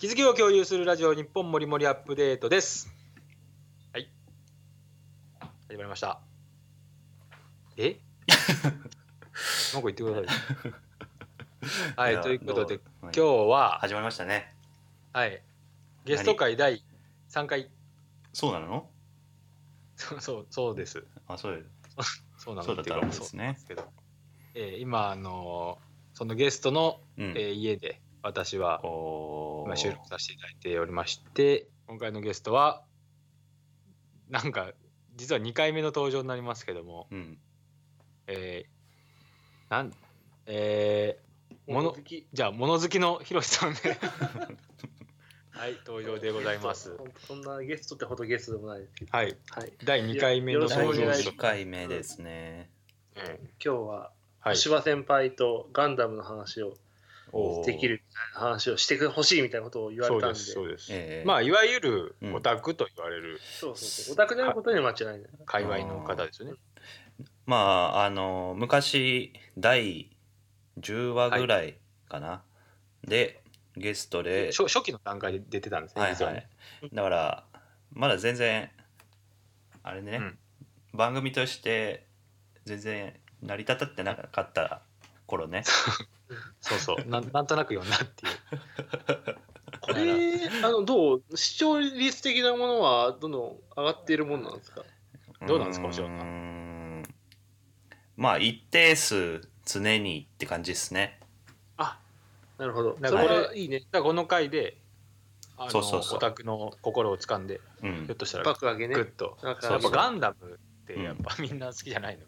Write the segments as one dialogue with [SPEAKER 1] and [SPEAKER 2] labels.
[SPEAKER 1] 気づきを共有するラジオ日本もりもりアップデートです。はい。始まりました。え？なんか言ってください。はい、
[SPEAKER 2] や
[SPEAKER 1] ということで、今日は、
[SPEAKER 2] 始まりましたね
[SPEAKER 1] はい、ゲスト会第3回。
[SPEAKER 2] そうなの？
[SPEAKER 1] そうそうそうです。
[SPEAKER 2] あそう
[SPEAKER 1] そうなの
[SPEAKER 2] そうだったんですね
[SPEAKER 1] そうなんですけど、えー今、あのーそのゲストの、
[SPEAKER 2] うん、
[SPEAKER 1] えー家で私は
[SPEAKER 2] お
[SPEAKER 1] 今収録させていただいておりまして今回のゲストはなんか実は2回目の登場になりますけども
[SPEAKER 2] うん。
[SPEAKER 1] えー、なんえー、もの
[SPEAKER 3] 好き。
[SPEAKER 1] じゃあ物好きのひろしさんで。はい登場でございます。
[SPEAKER 3] そんなゲストってほどゲストでもないですけど。
[SPEAKER 1] はい。
[SPEAKER 3] はい。
[SPEAKER 1] 第2回目の登場です。
[SPEAKER 3] 願いします。
[SPEAKER 2] 1回目ですね。
[SPEAKER 1] うん。
[SPEAKER 3] 今日は
[SPEAKER 1] はい。
[SPEAKER 3] 柴先輩とガンダムの話をできるみたいな話をしてほしいみたいなことを言われたんで。
[SPEAKER 1] そうです、
[SPEAKER 2] ええ。
[SPEAKER 1] まあいわゆる
[SPEAKER 2] うん。
[SPEAKER 1] オタクと言われる。
[SPEAKER 3] そうそうそう。オタクであることには間違いない。
[SPEAKER 1] 界隈の方ですよね。
[SPEAKER 2] まああの昔第10話ぐらいかな、でゲストで
[SPEAKER 1] 初初期の段階で出てたんですね、
[SPEAKER 2] はいだからまだ全然あれね、
[SPEAKER 1] うん。
[SPEAKER 2] 番組として全然成り立たってなかった頃ね。
[SPEAKER 1] そうそう。なんなんとなく読んだっていう。
[SPEAKER 3] これ、あの、どう？視聴率的なものはどんどん上がっているもんなんですか？
[SPEAKER 1] どうなんですか
[SPEAKER 2] う
[SPEAKER 1] 星野さん
[SPEAKER 2] まあ一定数常にって感じですね。
[SPEAKER 3] なるほど。
[SPEAKER 1] だから
[SPEAKER 3] それはいいね。
[SPEAKER 1] だからこの回であの
[SPEAKER 2] そうそうそう。
[SPEAKER 1] オタクの心を掴んで
[SPEAKER 2] うん。
[SPEAKER 1] ひょっとしたら
[SPEAKER 3] 爆上げね。
[SPEAKER 1] グ。ッと、やっぱガンダムってやっぱみんな好きじゃないの、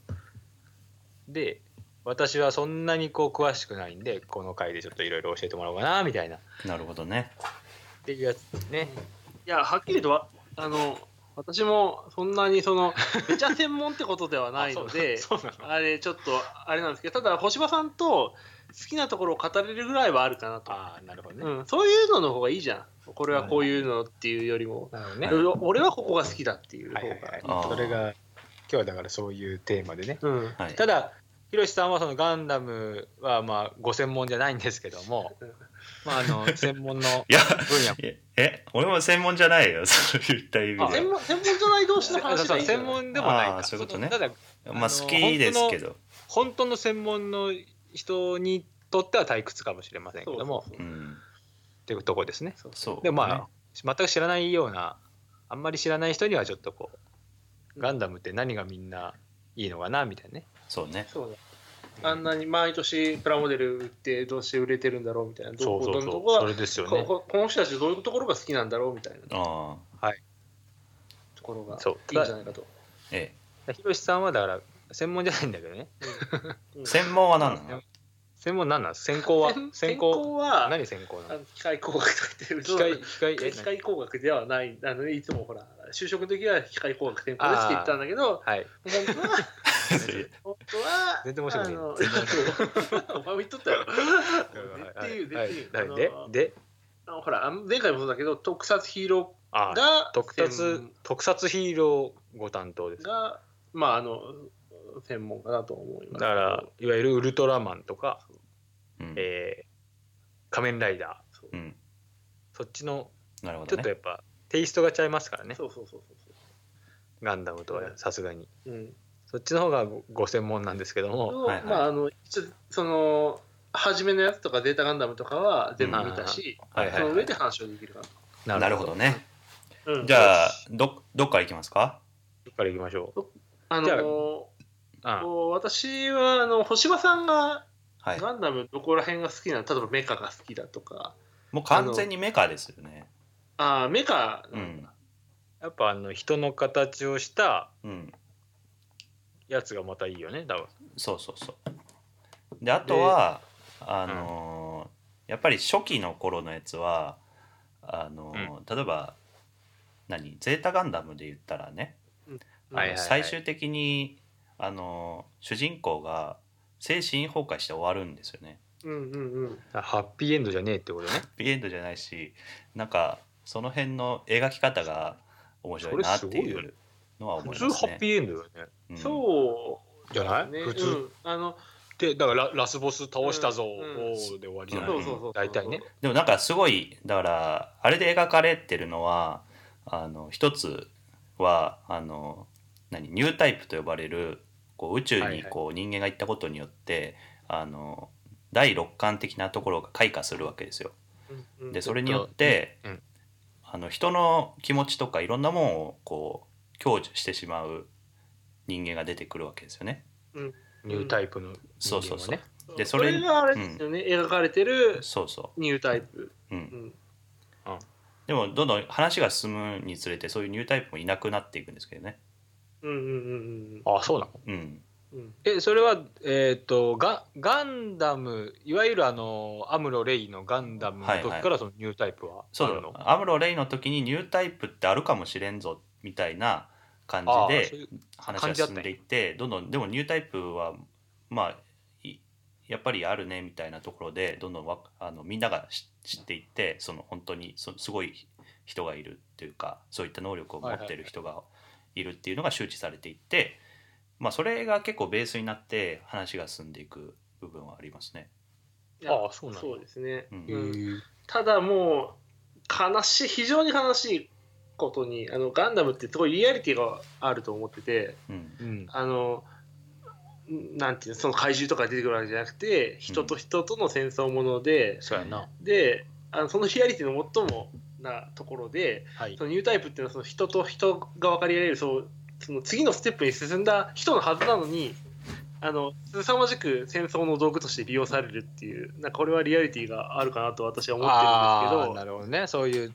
[SPEAKER 1] で私はそんなにこう詳しくないんでこの回でちょっといろいろ教えてもらおうかなみたいな。っ
[SPEAKER 2] なるほどね。
[SPEAKER 1] ていうやつですね。
[SPEAKER 3] いや、はっきりとは、あの、私もそんなにその、めちゃ専門ってことではないので、
[SPEAKER 1] そうそうなの。
[SPEAKER 3] あれちょっとあれなんですけどただ星葉さんと好きなところを語れるぐらいはあるかなと、
[SPEAKER 1] ああなるほどね、
[SPEAKER 3] うん、そういうのの方がいいじゃん。これはこういうのっていうよりも、
[SPEAKER 1] なるほどね、
[SPEAKER 3] 俺はここが好きだっていう方が。いい、
[SPEAKER 1] はいはいはい。
[SPEAKER 2] あー
[SPEAKER 1] それが今日はだからそういうテーマでね。
[SPEAKER 3] うん。
[SPEAKER 2] はい。
[SPEAKER 1] ただひろしさんはそのガンダムはまあご専門じゃないんですけども、まあ、あの専門の分野。
[SPEAKER 2] ええ俺も専門じゃないよ そういった意味で
[SPEAKER 3] 専門専門じゃない同士の話
[SPEAKER 1] そう
[SPEAKER 3] がいいんじゃない
[SPEAKER 1] 専門でもない
[SPEAKER 2] あ
[SPEAKER 1] か
[SPEAKER 2] ーそういうことね。
[SPEAKER 1] ただ
[SPEAKER 2] ま
[SPEAKER 1] あ
[SPEAKER 2] 好きですけど。
[SPEAKER 1] 本当の専門の人にとっては退屈かもしれませんけども
[SPEAKER 3] そうそう
[SPEAKER 2] う。ん。
[SPEAKER 1] っていうとこですね。
[SPEAKER 3] そう
[SPEAKER 2] そう
[SPEAKER 1] でもまあ、全く知らないようなあんまり知らない人にはちょっとこうガンダムって何がみんないいのかなみたいなね。
[SPEAKER 2] そうね。
[SPEAKER 3] そうだあんなに毎年プラモデル売ってどうして売れてるんだろうみたいなど
[SPEAKER 1] そうそうそれですよね。
[SPEAKER 3] この人たちどういうところが好きなんだろうみたいな
[SPEAKER 2] ああ。
[SPEAKER 3] ところが
[SPEAKER 1] そう。
[SPEAKER 3] いいんじゃないかと。
[SPEAKER 2] え
[SPEAKER 1] ひろしさんはだから専門じゃないんだけどね。
[SPEAKER 3] うん。
[SPEAKER 2] え 専門は何なの？
[SPEAKER 1] 専門何なん？専攻は？
[SPEAKER 3] 専
[SPEAKER 1] 専攻？
[SPEAKER 3] は
[SPEAKER 1] 何専攻なの？
[SPEAKER 3] 機械工学とか言ってる。
[SPEAKER 1] 機械機械？え
[SPEAKER 3] 機械工学ではない。あのいつもほら就職の時は機械工学専攻ですって言ったんだけど
[SPEAKER 1] はい。
[SPEAKER 3] 本当は 本当は
[SPEAKER 1] 全然面白くない。
[SPEAKER 3] お前も言っとったよっていうでってい
[SPEAKER 1] いでで？
[SPEAKER 3] ほら前回もそうだけど特撮ヒーロ
[SPEAKER 1] あ
[SPEAKER 3] ーが
[SPEAKER 1] 特撮
[SPEAKER 3] 専
[SPEAKER 1] 特撮ヒーローご担当です。だ
[SPEAKER 3] がまああの専門かなと思います。
[SPEAKER 1] からいわゆるウルトラマンとか、
[SPEAKER 2] うん。
[SPEAKER 1] えー仮面ライダー。
[SPEAKER 3] そう。
[SPEAKER 2] うん。
[SPEAKER 1] そっちの
[SPEAKER 2] なるほどね。
[SPEAKER 1] ちょっとやっぱテイストがちゃいますからね。
[SPEAKER 3] そうそうそうそう
[SPEAKER 1] ガンダムとはさすがに。
[SPEAKER 3] そううん。
[SPEAKER 1] そっちの方がごご専門なんですけども。
[SPEAKER 2] はいはい。
[SPEAKER 3] まああのその初めのやつとかデータガンダムとかは全部見たし、
[SPEAKER 1] はいはい
[SPEAKER 3] その上で話をできるかな
[SPEAKER 2] なるほどね。
[SPEAKER 3] と。うん。
[SPEAKER 2] じゃあどどっから行きますか？
[SPEAKER 1] どっから行きましょう？
[SPEAKER 3] あの
[SPEAKER 1] あ
[SPEAKER 3] こう私はあの星葉さんが
[SPEAKER 2] はい。
[SPEAKER 3] ガンダムどこら辺が好きなの？例えばメカが好きだとか。
[SPEAKER 2] もう完全にメカですよね。
[SPEAKER 3] あーメカ
[SPEAKER 2] うん。
[SPEAKER 1] やっぱあの人の形をした
[SPEAKER 2] うん。
[SPEAKER 1] やつがまたいいよね多分
[SPEAKER 2] そうそうそう。であとはあのーやっぱり初期の頃のやつはあのー例えば何？ゼータガンダムで言ったらね、最終的にあのー主人公が精神崩壊して終わるんですよね。
[SPEAKER 3] うんうんうん。
[SPEAKER 1] ハッピーエンドじゃねえってことね。
[SPEAKER 2] ハッピーエンドじゃないしなんかその辺の描き方が面白いなって
[SPEAKER 1] い
[SPEAKER 2] うのは思
[SPEAKER 1] 普通
[SPEAKER 2] いますね。
[SPEAKER 1] ハッピーエンドよね。
[SPEAKER 2] うん。
[SPEAKER 3] そう
[SPEAKER 1] じゃない？
[SPEAKER 3] ね。
[SPEAKER 1] 普通？
[SPEAKER 3] うん。あの
[SPEAKER 1] でだからララスボス倒したぞ、
[SPEAKER 3] うん
[SPEAKER 1] で終わりじゃない
[SPEAKER 3] そうそうそうそう。
[SPEAKER 1] 大体ね。
[SPEAKER 2] でもなんかすごいだからあれで描かれてるのはあの一つはあの何？ニュータイプと呼ばれるこう宇宙にこう人間が行ったことによって、あの第六感的なところが開花するわけですよ。
[SPEAKER 3] うんうん
[SPEAKER 2] でそれによって、
[SPEAKER 1] うんうん
[SPEAKER 2] あの人の気持ちとかいろんなものをこう享受してしまう人間が出てくるわけですよね。
[SPEAKER 1] ニュータイプの人間はね
[SPEAKER 2] そうそうそう。で
[SPEAKER 3] そ
[SPEAKER 2] それ
[SPEAKER 3] れがあれですよね、描かれてる
[SPEAKER 2] そうそ
[SPEAKER 3] ニュータイプ、
[SPEAKER 2] う。う。
[SPEAKER 3] うんん、
[SPEAKER 2] でもどんどん話が進むにつれてそういうニュータイプもいなくなっていくんですけどね。
[SPEAKER 3] うんうんうん
[SPEAKER 1] あそうなの？
[SPEAKER 2] うん。
[SPEAKER 3] うん。うん
[SPEAKER 1] えそれはえっ、とガガンダムいわゆるあのアムロ・レイのガンダムの時
[SPEAKER 2] はい。は
[SPEAKER 1] からそのニュータイプは
[SPEAKER 2] そう
[SPEAKER 1] あるの、
[SPEAKER 2] アムロ・レイの時にニュータイプってあるかもしれんぞみたいな感
[SPEAKER 1] あ
[SPEAKER 2] じで
[SPEAKER 1] ーそういう
[SPEAKER 2] 話が進んでいってどんどんでもニュータイプはまあいやっぱりあるねみたいなところでどんどんわあのみんなが知知っていってその本当にそすごい人がいるっていうかそういった能力を持ってる人がいるっていうのが周知されていって、まあ、それが結構ベースになって話が進んでいく部分はありますね。
[SPEAKER 1] ああそうなんだ。
[SPEAKER 3] そうですね、
[SPEAKER 2] うん。
[SPEAKER 1] へー
[SPEAKER 3] ただもう悲しい非常に悲しいことにあのガンダムってすごいリアリティがあると思ってて
[SPEAKER 2] うん。
[SPEAKER 1] うん。
[SPEAKER 3] あのなんていうのその怪獣とか出てくるわけじゃなくて人と人との戦争もので、
[SPEAKER 1] そうやな。
[SPEAKER 3] であのそのリアリティの最もなところで
[SPEAKER 1] はい。
[SPEAKER 3] そのニュータイプっていうのはその人と人が分かり合えるそうその次のステップに進んだ人のはずなのにあの凄まじく戦争の道具として利用されるっていうなんかこれはリアリティがあるかなと私は思って
[SPEAKER 1] あ
[SPEAKER 3] るんです
[SPEAKER 1] ーなるほどね。そういう
[SPEAKER 3] け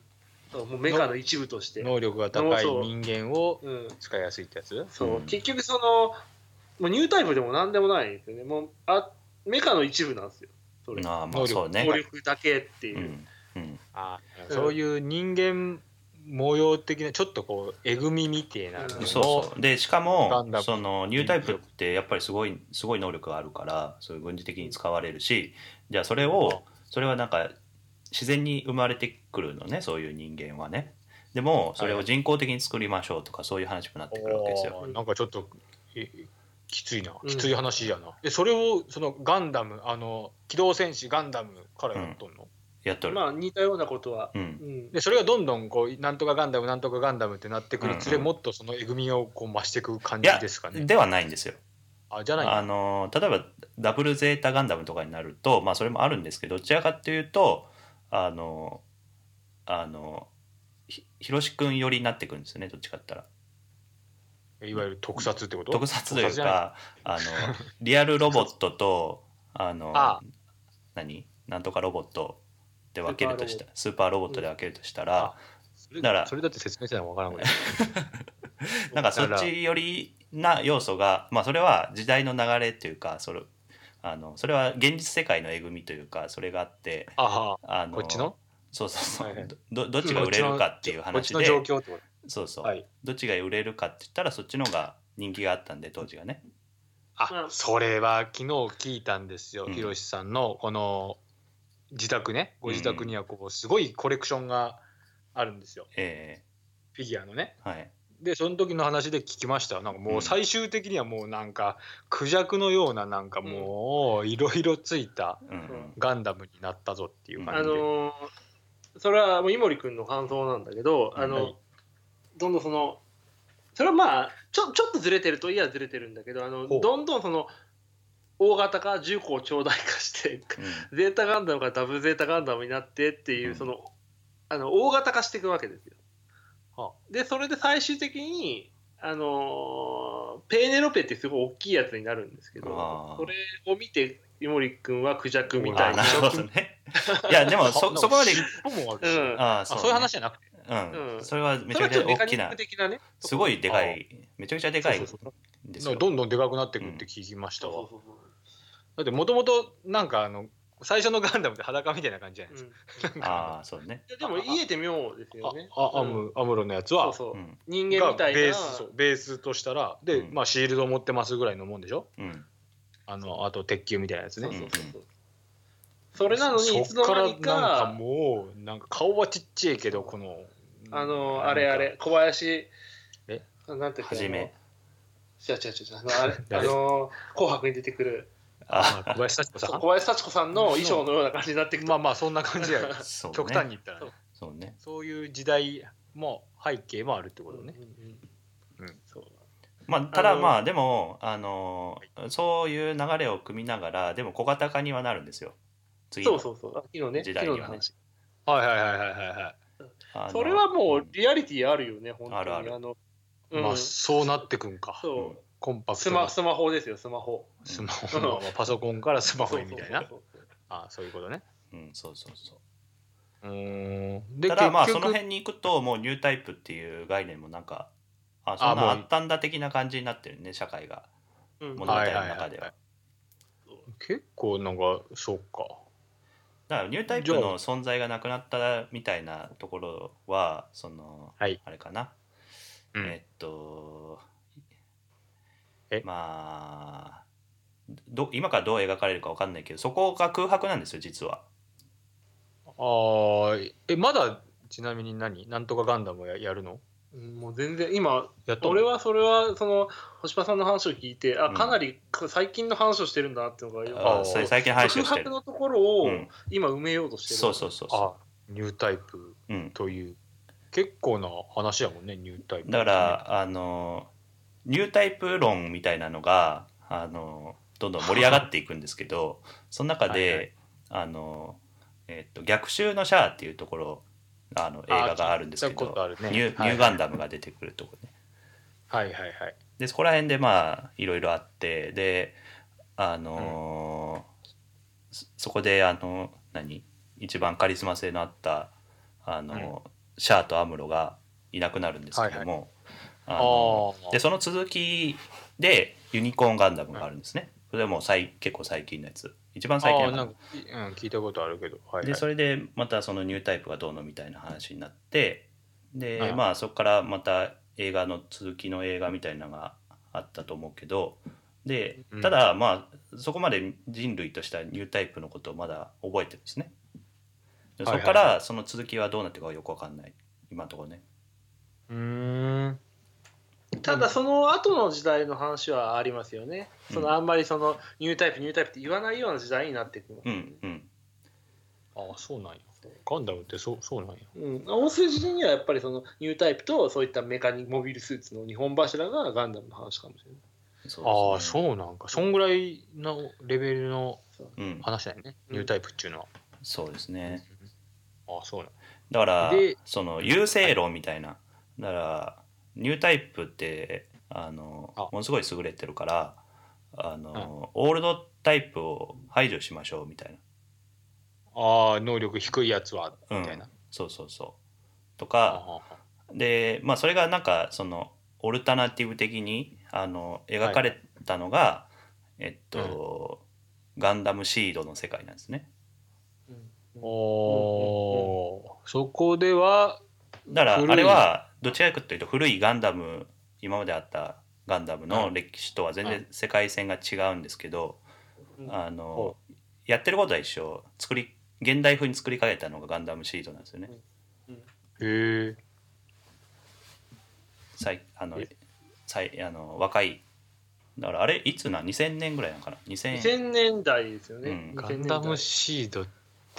[SPEAKER 3] どそうもうメカの一部として。
[SPEAKER 1] 能力が高い人間を
[SPEAKER 3] うん。
[SPEAKER 1] 使いやすいってやつ？
[SPEAKER 3] そう
[SPEAKER 2] うん。
[SPEAKER 3] 結局そのもうニュータイプでも何でもないんですよね。もうあメカの一部なんですよ。それ。
[SPEAKER 2] ああま
[SPEAKER 1] 能力
[SPEAKER 2] あそうね。
[SPEAKER 3] 能。力だけっていう。う、
[SPEAKER 2] んうん
[SPEAKER 1] あ
[SPEAKER 3] うん。
[SPEAKER 1] そういう人間模様的なちょっとこうえぐみみてえな
[SPEAKER 2] そうそう。でしか
[SPEAKER 1] ガ
[SPEAKER 2] もそのニュータイプってやっぱりすごいすごい能力があるからそういう軍事的に使われるしじゃあそれをそれはなんか自然に生まれてくるのねそういう人間はね。でもそれを人工的に作りましょうとかそういう話もなってくるわけですよ。
[SPEAKER 1] おーなんかちょっとえきついな。
[SPEAKER 3] うん。
[SPEAKER 1] きつい話やな、でそれをそのガンダムあの機動戦士ガンダムからやっとんの、
[SPEAKER 2] やっとる、
[SPEAKER 3] まあ似たようなことは、
[SPEAKER 2] う
[SPEAKER 3] うん。ん
[SPEAKER 1] でそれがどんどんこうなんとかガンダムなんとかガンダムってなってくにつれ、
[SPEAKER 2] うん。うん
[SPEAKER 1] もっとそのえぐみをこう増していく感じですかね。
[SPEAKER 2] ではないんですよ。
[SPEAKER 1] あじゃない
[SPEAKER 2] あの例えばダブルゼータガンダムとかになるとまあそれもあるんですけどどちらかっていうとあのあのひひろし君寄りになってくるんですよねどっちかったら。
[SPEAKER 1] いわゆる特撮ってこと？
[SPEAKER 2] 特撮というかあのリアルロボットとあの
[SPEAKER 1] あ。
[SPEAKER 2] 何？なんとかロボットで分けるとしたらスーパーロボ。ットで分けるとしたら
[SPEAKER 1] あ、それ
[SPEAKER 2] だから
[SPEAKER 1] それだって説明せな分からんぐらい
[SPEAKER 2] なんかそっち寄りな要素がまあそれは時代の流れっていうかそれあのそれは現実世界のえぐみというかそれがあって
[SPEAKER 1] あは。
[SPEAKER 2] あの
[SPEAKER 1] こっちの？
[SPEAKER 2] そうそうそう、
[SPEAKER 1] はいはい。
[SPEAKER 2] どどっちが売れるかっていう話で。そうそう、
[SPEAKER 1] とはい。
[SPEAKER 2] どっちが売れるかって言ったらそっちの方が人気があったんで当時がね。
[SPEAKER 1] あ
[SPEAKER 3] うん
[SPEAKER 1] それは昨日聞いたんですよ。
[SPEAKER 2] うん。
[SPEAKER 1] ひろしさんのこの自宅ね。ご自宅にはこうすごいコレクションがあるんですよ。
[SPEAKER 2] え
[SPEAKER 1] フィギュアのね。
[SPEAKER 2] ーはい。
[SPEAKER 1] でその時の話で聞きました。なんかもう最終的にはもうなんかクジャクのようななんかもういろいろついた
[SPEAKER 2] うん。うん
[SPEAKER 1] ガンダムになったぞっていう
[SPEAKER 3] あ
[SPEAKER 1] 感じで、
[SPEAKER 3] のーそれはもう井森君の感想なんだけど、あの
[SPEAKER 1] はい。
[SPEAKER 3] どんどんそのそれはまあちょちょっとずれてるといえばずれてるんだけどあのどんどんその大型化重工長大化して
[SPEAKER 2] うん。
[SPEAKER 3] ゼータガンダムからダブルゼータガンダムになってっていう、
[SPEAKER 2] うん。
[SPEAKER 3] そのあの大型化していくわけですよ。
[SPEAKER 1] は
[SPEAKER 3] でそれで最終的にあのーペーネロペってすごい大きいやつになるんですけどそれを見て井森君はクジャクみたいな。
[SPEAKER 2] あなるほどね。いやでもそそこまで
[SPEAKER 1] 尻尾もあるし。
[SPEAKER 3] うん。
[SPEAKER 2] ああ
[SPEAKER 1] あそういう話じゃなくて。
[SPEAKER 2] うん、
[SPEAKER 3] うん。
[SPEAKER 2] それはめ
[SPEAKER 3] そ
[SPEAKER 2] ちゃくちゃ大きな
[SPEAKER 3] ね。
[SPEAKER 2] すごいでかいめちゃくちゃでかいん
[SPEAKER 1] そうそうそう。
[SPEAKER 2] ですよ。
[SPEAKER 1] どんどんでかくなってくって聞きましたわ、
[SPEAKER 3] そうそうそう
[SPEAKER 1] だってもともとなんかあの最初のガンダムって裸みたいな感じじゃないです
[SPEAKER 3] うん。
[SPEAKER 1] か、なんか。
[SPEAKER 2] ああそうね。
[SPEAKER 3] でも言えて妙ですよね。
[SPEAKER 1] ああア
[SPEAKER 3] うん。
[SPEAKER 1] ムアムロのやつは。
[SPEAKER 3] そうそう。う。
[SPEAKER 2] ん。
[SPEAKER 3] 人間
[SPEAKER 1] が
[SPEAKER 3] みたいな。
[SPEAKER 1] ベースベースとしたらで、
[SPEAKER 2] うん。
[SPEAKER 1] まあ、シールド持ってますぐらいのもんでしょ？
[SPEAKER 2] うん。
[SPEAKER 1] あのあと鉄球みたいなやつね。
[SPEAKER 3] そうそうそう。そうそれなのにいつ
[SPEAKER 1] そっから
[SPEAKER 3] の間に
[SPEAKER 1] なんか
[SPEAKER 3] か
[SPEAKER 1] もうなんか顔はちっちゃいけどこの
[SPEAKER 3] あのあれあれ小林。
[SPEAKER 1] え？
[SPEAKER 3] なんていうか
[SPEAKER 2] はじめ。
[SPEAKER 3] 違う違う違うあのあれあ
[SPEAKER 1] 誰？
[SPEAKER 3] の紅白に出てくる
[SPEAKER 2] あ
[SPEAKER 1] 小林幸子さ
[SPEAKER 3] ん。小林幸子さんの衣装のような感じになっていくと
[SPEAKER 1] まあまあそんな感じや。
[SPEAKER 2] そうね。
[SPEAKER 1] 極端に言ったらね。
[SPEAKER 2] そうね。
[SPEAKER 1] そういう時代も背景もあるってことね。
[SPEAKER 3] うんうん
[SPEAKER 1] うん。
[SPEAKER 3] そう。
[SPEAKER 2] まあただまあでもあのそういう流れを組みながらでも小型化にはなるんですよ。次の
[SPEAKER 3] そうそうそう。昨日ね
[SPEAKER 2] 時代には
[SPEAKER 1] はいはいはいはいはいはい。
[SPEAKER 3] それはもうリアリティあるよね本当に。
[SPEAKER 2] あるある。
[SPEAKER 3] のうん。
[SPEAKER 1] まあそうなってくんか。
[SPEAKER 3] そう
[SPEAKER 1] コンパクトに
[SPEAKER 3] スマスマホですよスマホ。
[SPEAKER 1] スマホのパソコンからスマホへみたいな。あそういうことね。
[SPEAKER 2] うんそうそうそう。
[SPEAKER 1] うーん。で
[SPEAKER 2] ただまあその辺に行くともうニュータイプっていう概念もなんかあそんなあったんだ的な感じになってるね社会が。
[SPEAKER 3] うん。
[SPEAKER 2] 物語の中では。
[SPEAKER 1] 結構なんかそうか。
[SPEAKER 2] だからニュータイプの存在がなくなったみたいなところはその、
[SPEAKER 1] はい。
[SPEAKER 2] あれかな、
[SPEAKER 1] うん。
[SPEAKER 2] えっと
[SPEAKER 1] え？
[SPEAKER 2] まあど今からどう描かれるかわかんないけどそこが空白なんですよ実は。
[SPEAKER 1] あーえまだちなみに何？なんとかガンダムややるの？
[SPEAKER 3] うんもう全然今
[SPEAKER 1] やっと
[SPEAKER 3] 俺はそれはその星葉さんの話を聞いてあ
[SPEAKER 2] うん。
[SPEAKER 3] かなり最近の話をしてるんだなっていうのがよく
[SPEAKER 2] あ
[SPEAKER 1] あ
[SPEAKER 2] それ最近話
[SPEAKER 3] 空
[SPEAKER 2] をしてる。
[SPEAKER 3] 白のところを
[SPEAKER 2] うん。
[SPEAKER 3] 今埋めようとしてる、
[SPEAKER 2] そうそうそうそ
[SPEAKER 1] あニュータイプ
[SPEAKER 2] う。うん、
[SPEAKER 1] という結構な話やもんねニュータイプ。
[SPEAKER 2] だからあのニュータイプ論みたいなのがあのどんどん盛り上がっていくんですけど その中で
[SPEAKER 1] はいはい。
[SPEAKER 2] あの、えっと逆襲のシャアっていうところあの映画があるんですけど、
[SPEAKER 1] ね。
[SPEAKER 2] ニュー
[SPEAKER 1] はい。
[SPEAKER 2] ニューガンダムが出てくるところね。
[SPEAKER 1] はいはいはい。
[SPEAKER 2] でそこら辺でまあいろいろあってであのそそこであの何一番カリスマ性のあったあの、シャアとアムロがいなくなるんですけども、あのでその続きでユニコーンガンダムがあるんですね。それはもう最結構最近のやつ。一番最近の
[SPEAKER 1] あーなんか、うん、聞いたことあるけど、はいはい、
[SPEAKER 2] でそれでまたそのニュータイプがどうのみたいな話になってで、
[SPEAKER 1] はい
[SPEAKER 2] まあそこからまた映画の続きの映画みたいなのがあったと思うけどで
[SPEAKER 1] うん。
[SPEAKER 2] ただまあそこまで人類としてはニュータイプのことをまだ覚えてるんですね。でそこからその続きはどうなってるかはよくわかんない。今のところね。
[SPEAKER 1] うーん
[SPEAKER 3] ただその後の時代の話はありますよね、
[SPEAKER 2] うん。
[SPEAKER 3] そのあんまりそのニュータイプニュータイプって言わないような時代になっていくの、
[SPEAKER 2] うんうん。
[SPEAKER 1] ああそうなんや。ガンダムってそうそうなんや。
[SPEAKER 3] うん、大筋にはやっぱりそのニュータイプとそういったメカニモビルスーツの日本柱がガンダムの話かもしれない。
[SPEAKER 2] そう
[SPEAKER 1] ああそうなんか。そんぐらいのレベルの
[SPEAKER 2] うん
[SPEAKER 1] 話だよね、
[SPEAKER 3] う。ん
[SPEAKER 1] ニュータイプっていうのは、
[SPEAKER 2] そうですね。
[SPEAKER 1] ああそうなん
[SPEAKER 2] だから
[SPEAKER 1] で
[SPEAKER 2] その優勢論みたいな。だからニュータイプってあの
[SPEAKER 1] あ。
[SPEAKER 2] ものすごい優れてるからあの、オールドタイプを排除しましょうみたい
[SPEAKER 1] ああ能力低いやつは
[SPEAKER 2] な、うん
[SPEAKER 1] みたいな、
[SPEAKER 2] そうそうそう。と
[SPEAKER 1] あ
[SPEAKER 2] か
[SPEAKER 1] あ
[SPEAKER 2] でまあそれがなんかそのオルタナティブ的にあの描かれたのが、えっと、ガンダムシードの世界なんですね。
[SPEAKER 1] おー。そこでは
[SPEAKER 2] だからあれはどちらかというと古いガンダム今まであったガンダムの歴史とは全然世界線が違うんですけど、
[SPEAKER 3] うん。
[SPEAKER 2] あのやってることは一緒。作り現代風に作り変えたのがガンダムシードなんですよね。
[SPEAKER 1] へえ
[SPEAKER 2] 最あの
[SPEAKER 3] え。
[SPEAKER 2] 最あの若いだからあれいつな2000年ぐらいなのかな？2000
[SPEAKER 3] 2000年代ですよね、
[SPEAKER 2] うん。
[SPEAKER 1] ガ
[SPEAKER 3] 2000年代。
[SPEAKER 1] ンダムシードっ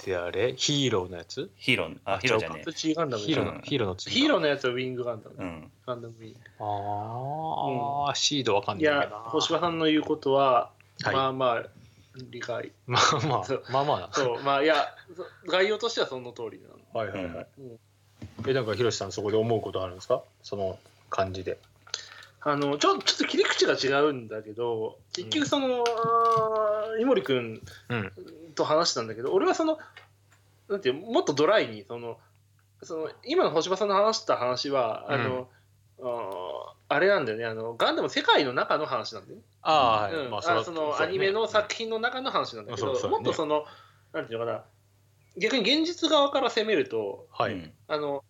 [SPEAKER 1] てあれ？ヒーローのやつ？
[SPEAKER 2] ヒーローあ
[SPEAKER 1] あ
[SPEAKER 2] ヒーローじゃね
[SPEAKER 3] プチガンダム
[SPEAKER 1] ヒーローの、
[SPEAKER 2] うん
[SPEAKER 1] ヒーローの次
[SPEAKER 3] ヒーローのやつはウィングガンダム、
[SPEAKER 2] えうん。
[SPEAKER 3] ガンダムウィング。
[SPEAKER 1] ああ、シードわかん
[SPEAKER 3] いや
[SPEAKER 1] な。いけどな
[SPEAKER 3] 星葉さんの言うことは、
[SPEAKER 1] はい。
[SPEAKER 3] まあまあ理解。
[SPEAKER 1] まあまあまあまあな
[SPEAKER 3] そう。まあいやそ概要としてはその通りなの
[SPEAKER 1] はいはいはい、
[SPEAKER 3] うん。
[SPEAKER 1] えなんかひろしさんそこで思うことあるんですか？その感じで。
[SPEAKER 3] あのちょちょっと切り口が違うんだけど結局その、あー井森君
[SPEAKER 1] うん
[SPEAKER 3] と話したんだけど俺はそのなんていうもっとドライにそのその今の星葉さんの話した話はあの、あーあれなんだよね。あのガンダム世界の中の話なんだよね。
[SPEAKER 1] ああ、
[SPEAKER 3] うん。
[SPEAKER 1] まあ
[SPEAKER 3] あそのアニメの作品の中の話なんだけど、
[SPEAKER 1] そうそうね。
[SPEAKER 3] もっとそのなんていうのかな。逆に現実側から攻めると
[SPEAKER 1] はい、
[SPEAKER 2] うん。
[SPEAKER 3] あの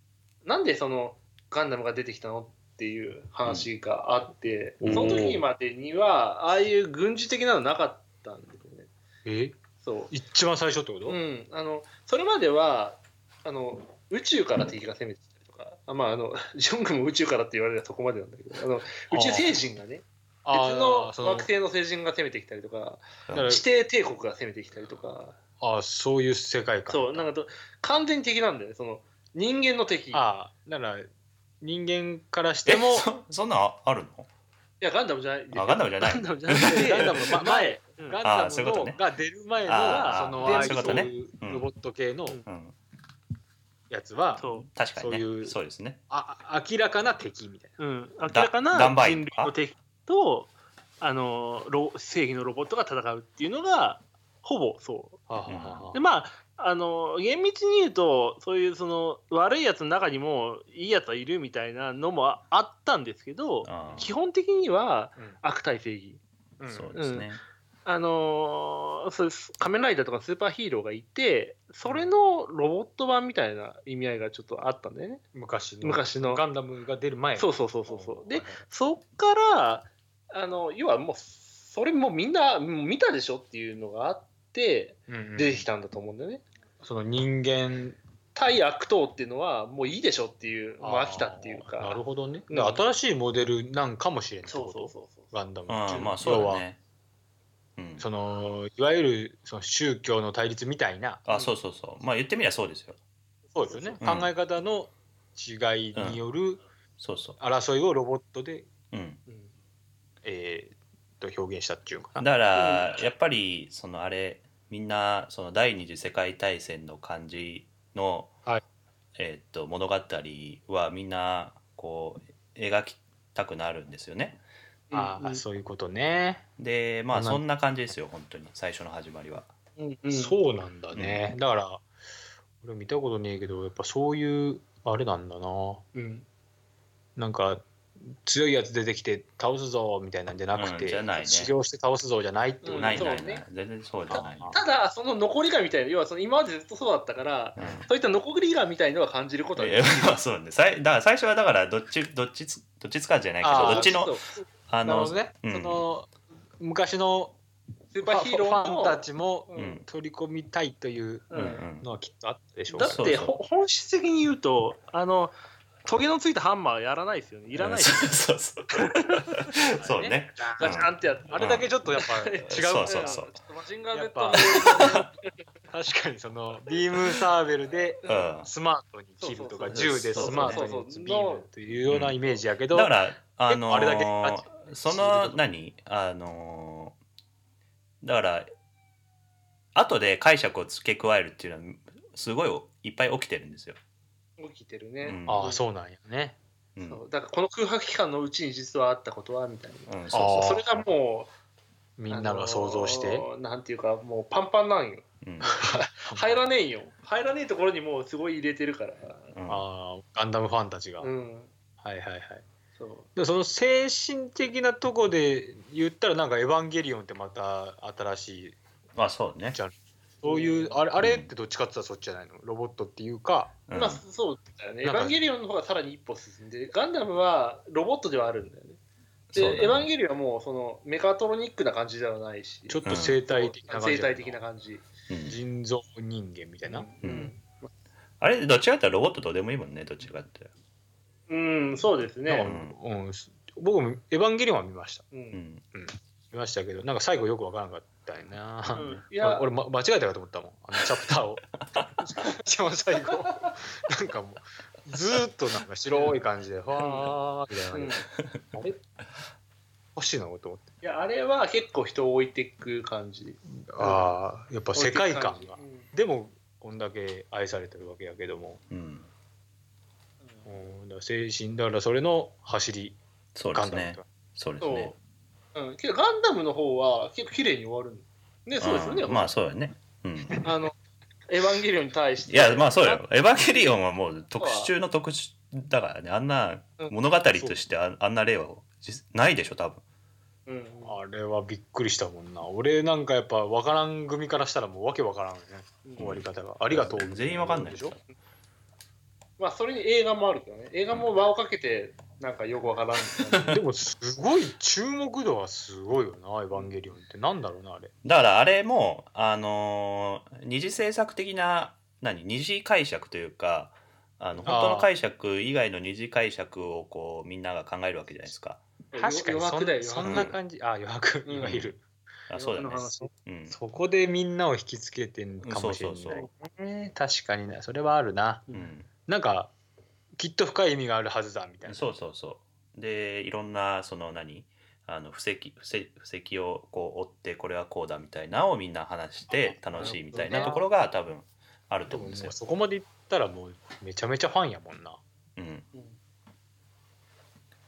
[SPEAKER 3] なんでそのガンダムが出てきたのっていう話があって、
[SPEAKER 1] うん。
[SPEAKER 3] その時までにはああいう軍事的なのなかったんだよね。
[SPEAKER 1] え？
[SPEAKER 3] そう。
[SPEAKER 1] 一番最初ってこと、
[SPEAKER 3] うん、あのそれまではあの宇宙から敵が攻めてきたりとか、あまあ、あの ジョングも宇宙からって言われたらそこまでなんだけどあの宇宙星人がね
[SPEAKER 1] あ
[SPEAKER 3] 別の惑星の星人が攻めてきたりとか
[SPEAKER 2] うん
[SPEAKER 1] だから
[SPEAKER 3] 指定帝国が攻めてきたりとか。
[SPEAKER 1] あそういう世界観。
[SPEAKER 3] そうなんかと完全に敵なんだよねその人間の敵。い
[SPEAKER 1] ああだから人間からし
[SPEAKER 2] え
[SPEAKER 1] ても
[SPEAKER 2] そそんなんあるの？
[SPEAKER 3] やガンダムじゃない。
[SPEAKER 2] あガンダムじゃない。
[SPEAKER 3] ガンダムじゃなくて
[SPEAKER 1] ガンダムま
[SPEAKER 3] 前、うん。
[SPEAKER 1] ガン
[SPEAKER 2] あ
[SPEAKER 1] ダムの
[SPEAKER 2] ーそういうことね。
[SPEAKER 1] が出る前の
[SPEAKER 2] あ
[SPEAKER 3] ー
[SPEAKER 1] その
[SPEAKER 3] で
[SPEAKER 1] ああいう
[SPEAKER 3] そういうことね。
[SPEAKER 2] うん
[SPEAKER 1] ロボット系の
[SPEAKER 2] うん。
[SPEAKER 1] やつは
[SPEAKER 3] そ
[SPEAKER 2] 確かにね。
[SPEAKER 1] そういう
[SPEAKER 2] そうですね。
[SPEAKER 1] あ明らかな敵みたいな。
[SPEAKER 3] う、うん、明らかな
[SPEAKER 2] ダンバイ
[SPEAKER 3] 人類の敵とあのロ正義のロボットが戦うっていうのがほぼそう。でまああの厳密に言うとそういうその悪いやつの中にもいいやつはいるみたいなのもああったんですけど基本的には
[SPEAKER 1] うん。
[SPEAKER 3] 悪対正義。
[SPEAKER 1] うん。
[SPEAKER 2] そうですね。
[SPEAKER 3] あのーそうです。仮面ライダーとかスーパーヒーローがいてそれのロボット版みたいな意味合いがちょっとあったんだよね。
[SPEAKER 1] 昔の。
[SPEAKER 3] 昔の。
[SPEAKER 1] ガンダムが出る前。
[SPEAKER 3] そうそうそうそうそう。で
[SPEAKER 1] はい。はい
[SPEAKER 3] そっからあの要はもうそれもうみんな見たでしょっていうのがあって
[SPEAKER 1] うんうん。
[SPEAKER 3] 出てきたんだと思うんだよね、
[SPEAKER 1] その人間
[SPEAKER 3] 対悪党っていうのはもういいでしょっていうもう飽きたっていうか。
[SPEAKER 1] なるほどね、
[SPEAKER 3] うん。
[SPEAKER 1] 新しいモデルなんかもしれんって
[SPEAKER 3] そうそうそうそう。
[SPEAKER 1] ガンダム
[SPEAKER 2] うん
[SPEAKER 1] っていう。
[SPEAKER 2] まあそうだね。うん。
[SPEAKER 1] そのいわゆるその宗教の対立みたいな。
[SPEAKER 2] あそうそうそう。まあ言ってみりゃそうですよ。
[SPEAKER 1] そうですよね、
[SPEAKER 2] うん。
[SPEAKER 1] 考え方の違いによる
[SPEAKER 2] そうそ
[SPEAKER 1] 争いをロボットで、
[SPEAKER 2] ううん。
[SPEAKER 3] うん
[SPEAKER 1] えー、と表現したっていうかな。
[SPEAKER 2] だからやっぱりそのあれみんなその第二次世界大戦の感じの、
[SPEAKER 1] はい。
[SPEAKER 2] えーっと物語はみんなこう描きたくなるんですよね。
[SPEAKER 1] ああ、そういうことね、
[SPEAKER 2] でまあ
[SPEAKER 1] まあ
[SPEAKER 2] そんな感じですよ本当に。最初の始まりは。
[SPEAKER 3] うんうん。
[SPEAKER 1] そうなんだね、だから俺見たことねえけどやっぱそういうあれなんだな。
[SPEAKER 3] うん。
[SPEAKER 1] なんか強いやつ出てきて倒すぞみたいなんじゃなくて、
[SPEAKER 2] うんじゃないね。
[SPEAKER 1] 修行して倒すぞじゃないってこと
[SPEAKER 3] うん
[SPEAKER 2] ない
[SPEAKER 3] そうね
[SPEAKER 2] ない。ない全然そうじゃない。
[SPEAKER 3] ただその残りがみたいな要はその今までずっとそうだったから
[SPEAKER 2] うん。
[SPEAKER 3] そういった残りがみたいのは感じることはできる。
[SPEAKER 2] いやまあそうね。さいだから最初はだからどっちどっちつどっちつかずじゃないけど
[SPEAKER 1] あー
[SPEAKER 2] どっちの
[SPEAKER 3] そう
[SPEAKER 2] あの
[SPEAKER 1] なるほどね、
[SPEAKER 2] うん。
[SPEAKER 1] その昔の
[SPEAKER 3] スーパーヒーローの
[SPEAKER 1] ファンたちも
[SPEAKER 2] うん。
[SPEAKER 1] 取り込みたいという
[SPEAKER 3] うん
[SPEAKER 2] うんうん
[SPEAKER 1] のはきっとあったでしょう
[SPEAKER 3] だ
[SPEAKER 1] から。
[SPEAKER 3] って
[SPEAKER 2] そうそう。
[SPEAKER 3] ほ本質的に言うとあのトゲのついたハンマーはやらないですよね。いらないですよ
[SPEAKER 2] そうそう。そ うそうね。
[SPEAKER 3] ガチャンってや
[SPEAKER 1] あれだけちょっとやっぱ 違う。
[SPEAKER 2] そうそうそう。
[SPEAKER 3] マジンガー Z
[SPEAKER 1] やっぱ。
[SPEAKER 3] の
[SPEAKER 1] 確かにそのビームサーベルで
[SPEAKER 2] うん。
[SPEAKER 1] スマートに切るとか銃でスマートに撃つビームというようなイメージやけど、
[SPEAKER 2] だからあのー
[SPEAKER 1] あれだけ？あ
[SPEAKER 2] その何？あのーだから後で解釈を付け加えるっていうのはすごいいっぱい起きてるんですよ。
[SPEAKER 3] 起きてるね、
[SPEAKER 2] うん。
[SPEAKER 1] ああそうなんやね。
[SPEAKER 2] うん。
[SPEAKER 3] そう。だからこの空白期間のうちに実はあったことはみたいな、
[SPEAKER 2] うん、
[SPEAKER 1] あ
[SPEAKER 2] そ
[SPEAKER 1] ー
[SPEAKER 3] それがもう
[SPEAKER 1] みんなが想像して、
[SPEAKER 3] あのーなんていうかもうパンパンなんよ。
[SPEAKER 2] うん。
[SPEAKER 3] 入らねえよ。入らねえところにもうすごい入れてるから。
[SPEAKER 2] うん。
[SPEAKER 1] ああガンダムファンたちが、
[SPEAKER 3] うん。
[SPEAKER 1] はいはいはい。
[SPEAKER 3] そう。
[SPEAKER 1] でその精神的なとこで言ったらなんか「エヴァンゲリオン」ってまた新しい
[SPEAKER 2] まあそうね。
[SPEAKER 1] じゃんそういうあれあれってどっちかって言ったらそっちじゃないの？ロボットっていうか。
[SPEAKER 2] うん。
[SPEAKER 3] まあそうだよね。エヴァンゲリオンの方がさらに一歩進んで、ガンダムはロボットではあるんだよね。で、
[SPEAKER 2] ね。
[SPEAKER 3] エヴァンゲリオンはもうそのメカトロニックな感じではないし、
[SPEAKER 1] ちょっと生態的な感じ
[SPEAKER 3] 生態的な感じ。
[SPEAKER 2] うん。
[SPEAKER 1] 人造人間みたいな、
[SPEAKER 2] うん。あれどっちかって言ったらロボットどうでもいいもんねどっちかって。
[SPEAKER 3] うん、そうですね。
[SPEAKER 1] うん。僕も「エヴァンゲリオン」は見ました。
[SPEAKER 3] う
[SPEAKER 2] うんん
[SPEAKER 1] 見ましたけどなんか最後よくわからなかったよな、
[SPEAKER 3] うん。いや、
[SPEAKER 1] 俺、ま、間違えたかと思ったもん。あのチャプターを。一番最後。なんかもうずーっとなんか白い感じでふわーみたいな欲しいなと思って。
[SPEAKER 3] いやあれは結構人を置いていく感じ。
[SPEAKER 1] ああやっぱ世界観が。でもこんだけ愛されてるわけやけども、
[SPEAKER 2] うん。
[SPEAKER 3] うん。
[SPEAKER 1] うん、だ精神だからそれの走り。
[SPEAKER 2] そうですね。
[SPEAKER 1] ガンダムと。
[SPEAKER 3] そう
[SPEAKER 2] そうですね。。
[SPEAKER 3] うん、けどガンダムの方は結構綺麗に終わるんね、そうですよね。
[SPEAKER 2] んまあそうよね。うん。
[SPEAKER 3] あの、エヴァンゲリオンに対して。
[SPEAKER 2] いやまあそうよ。エヴァンゲリオンはもう特殊中の特殊だからねあんな物語としてああんな例は実ないでしょ多分。
[SPEAKER 3] うん。
[SPEAKER 1] あれはびっくりしたもんな俺なんかやっぱ分からん組からしたらもうわけ分からんよね
[SPEAKER 3] うん
[SPEAKER 1] 終わり方がありがとう
[SPEAKER 2] 全員わかんない
[SPEAKER 1] でしょ
[SPEAKER 3] まあ、それに映画もあるけどね。映画も輪をかけて、なんかよくわからん。
[SPEAKER 1] でもすごい注目度はすごいよな「エヴァンゲリオン」って。なんだろうなあれ。
[SPEAKER 2] だからあれもあのー二次制作的な何二次解釈というかあの本当の解釈以外の二次解釈をこうみんなが考えるわけじゃないですか。
[SPEAKER 1] 確かにそんそんな感じ。あ余白
[SPEAKER 3] うん。
[SPEAKER 1] 今いる、
[SPEAKER 2] あそうだね。うん。
[SPEAKER 1] そこでみんなを引きつけてんかもしれない、
[SPEAKER 2] そうそう
[SPEAKER 1] ね確かにねそれはあるな。
[SPEAKER 2] うん。
[SPEAKER 1] なんかきっと深い意味があるはずだみたいな。
[SPEAKER 2] そうそうそう。でいろんなその何？あの布石布石布石をこう追ってこれはこうだみたいなのをみんな話して楽しいみたいなところが多分あると思うんですよ。
[SPEAKER 1] う。そこまでいったらもうめちゃめちゃファンやもんな。
[SPEAKER 2] うん、い
[SPEAKER 3] うん。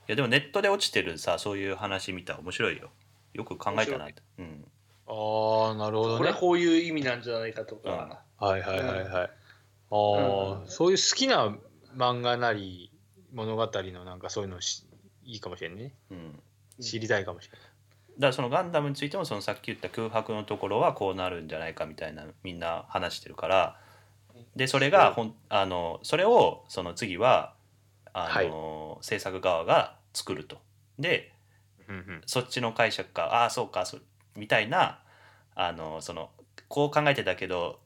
[SPEAKER 2] やでもネットで落ちてるさそういう話見たら面白いよ。よく考えたなって。うん、
[SPEAKER 1] ああなるほどね。
[SPEAKER 3] これはこういう意味なんじゃないかとか、
[SPEAKER 1] はいはいはいはい、ああ、
[SPEAKER 3] うん。
[SPEAKER 1] そういう好きな漫画なり物語のなんかそういうのしいいかもしれんね。
[SPEAKER 2] うん、だ
[SPEAKER 1] 知りたいかもしれ
[SPEAKER 2] からそのガンダムについてもそのさっき言った空白のところはこうなるんじゃないかみたいなみんな話してるから。でそれがほんあのそれをその次はあの、制作側が作ると。で
[SPEAKER 1] ない、うんうん、
[SPEAKER 2] そっちの解釈かああそうかそうみたいなあのそのこう考えてたけど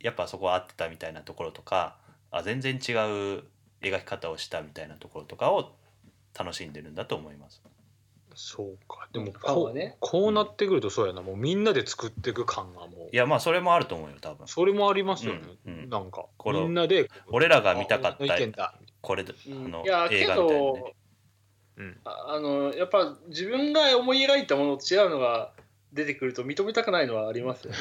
[SPEAKER 2] やっぱそこは合ってたみたいなところとかあ全然違う描き方をしたみたいなところとかを楽しんでるんだと思います。
[SPEAKER 1] そうか。でもこう,、
[SPEAKER 3] はね。
[SPEAKER 1] こうなってくるとそうやな。もうみんなで作っていく感がもう。
[SPEAKER 2] いやまあそれもあると思うよ多分。
[SPEAKER 1] それもありますよね、
[SPEAKER 2] うんうん。
[SPEAKER 1] なんか
[SPEAKER 2] この
[SPEAKER 1] みんなで
[SPEAKER 2] 俺らが見たかった
[SPEAKER 1] だ。
[SPEAKER 2] これあ
[SPEAKER 3] うん。
[SPEAKER 2] の映画みたいなね。
[SPEAKER 3] ど。
[SPEAKER 1] うん。
[SPEAKER 3] ああのやっぱ自分が思い描いたものと違うのが出てくると認めたくないのはありますよね。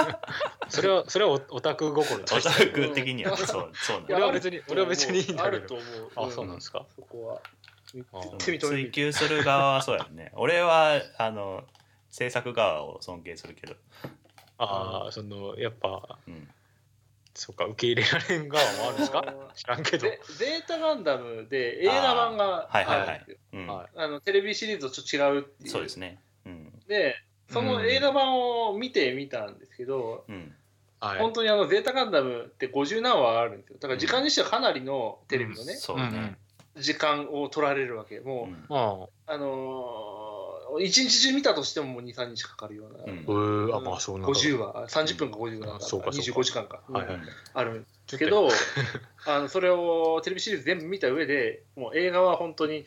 [SPEAKER 1] それはそれはオオタク心だ
[SPEAKER 2] オタク的には。そうそうなんだ
[SPEAKER 1] 俺は別に俺は別にいいんだけど。
[SPEAKER 3] あると思う。
[SPEAKER 1] あそうなんですか？
[SPEAKER 3] そこは。
[SPEAKER 2] 追
[SPEAKER 3] る。
[SPEAKER 2] 求する側はそうやね。俺はあの制作側を尊敬するけど、
[SPEAKER 1] ああそのやっぱ
[SPEAKER 2] うん、
[SPEAKER 1] そうか受け入れられん側もあるんですか？知らんけど。
[SPEAKER 3] ゼゼータガンダムで映画版が
[SPEAKER 2] はいはいはい。
[SPEAKER 3] あるんですよ。
[SPEAKER 2] うん。
[SPEAKER 1] はい。
[SPEAKER 3] あのテレビシリーズとちょっと違うっていう。
[SPEAKER 2] そうですね。うん。
[SPEAKER 3] で、その映画版を見てみたんですけど、
[SPEAKER 2] うん。
[SPEAKER 1] はい。
[SPEAKER 3] 本当にあのゼータガンダムって50何話あるんですよ。だから時間にしてはかなりのテレビのね、
[SPEAKER 2] そう
[SPEAKER 1] うんうん。
[SPEAKER 2] ね、
[SPEAKER 3] 時間を取られるわけ。もう、
[SPEAKER 2] うん。
[SPEAKER 1] あ
[SPEAKER 3] あ。のー、一日中見たとしてももう2、3日かかるような。
[SPEAKER 2] うん。
[SPEAKER 1] あ、まあそうなんだ。
[SPEAKER 3] 50話、30分か50分か、
[SPEAKER 1] あそうかそうか。
[SPEAKER 3] 25時間か、
[SPEAKER 1] はいはい。
[SPEAKER 2] うん
[SPEAKER 3] あるんですけど、あのそれをテレビシリーズ全部見た上で、もう映画は本当に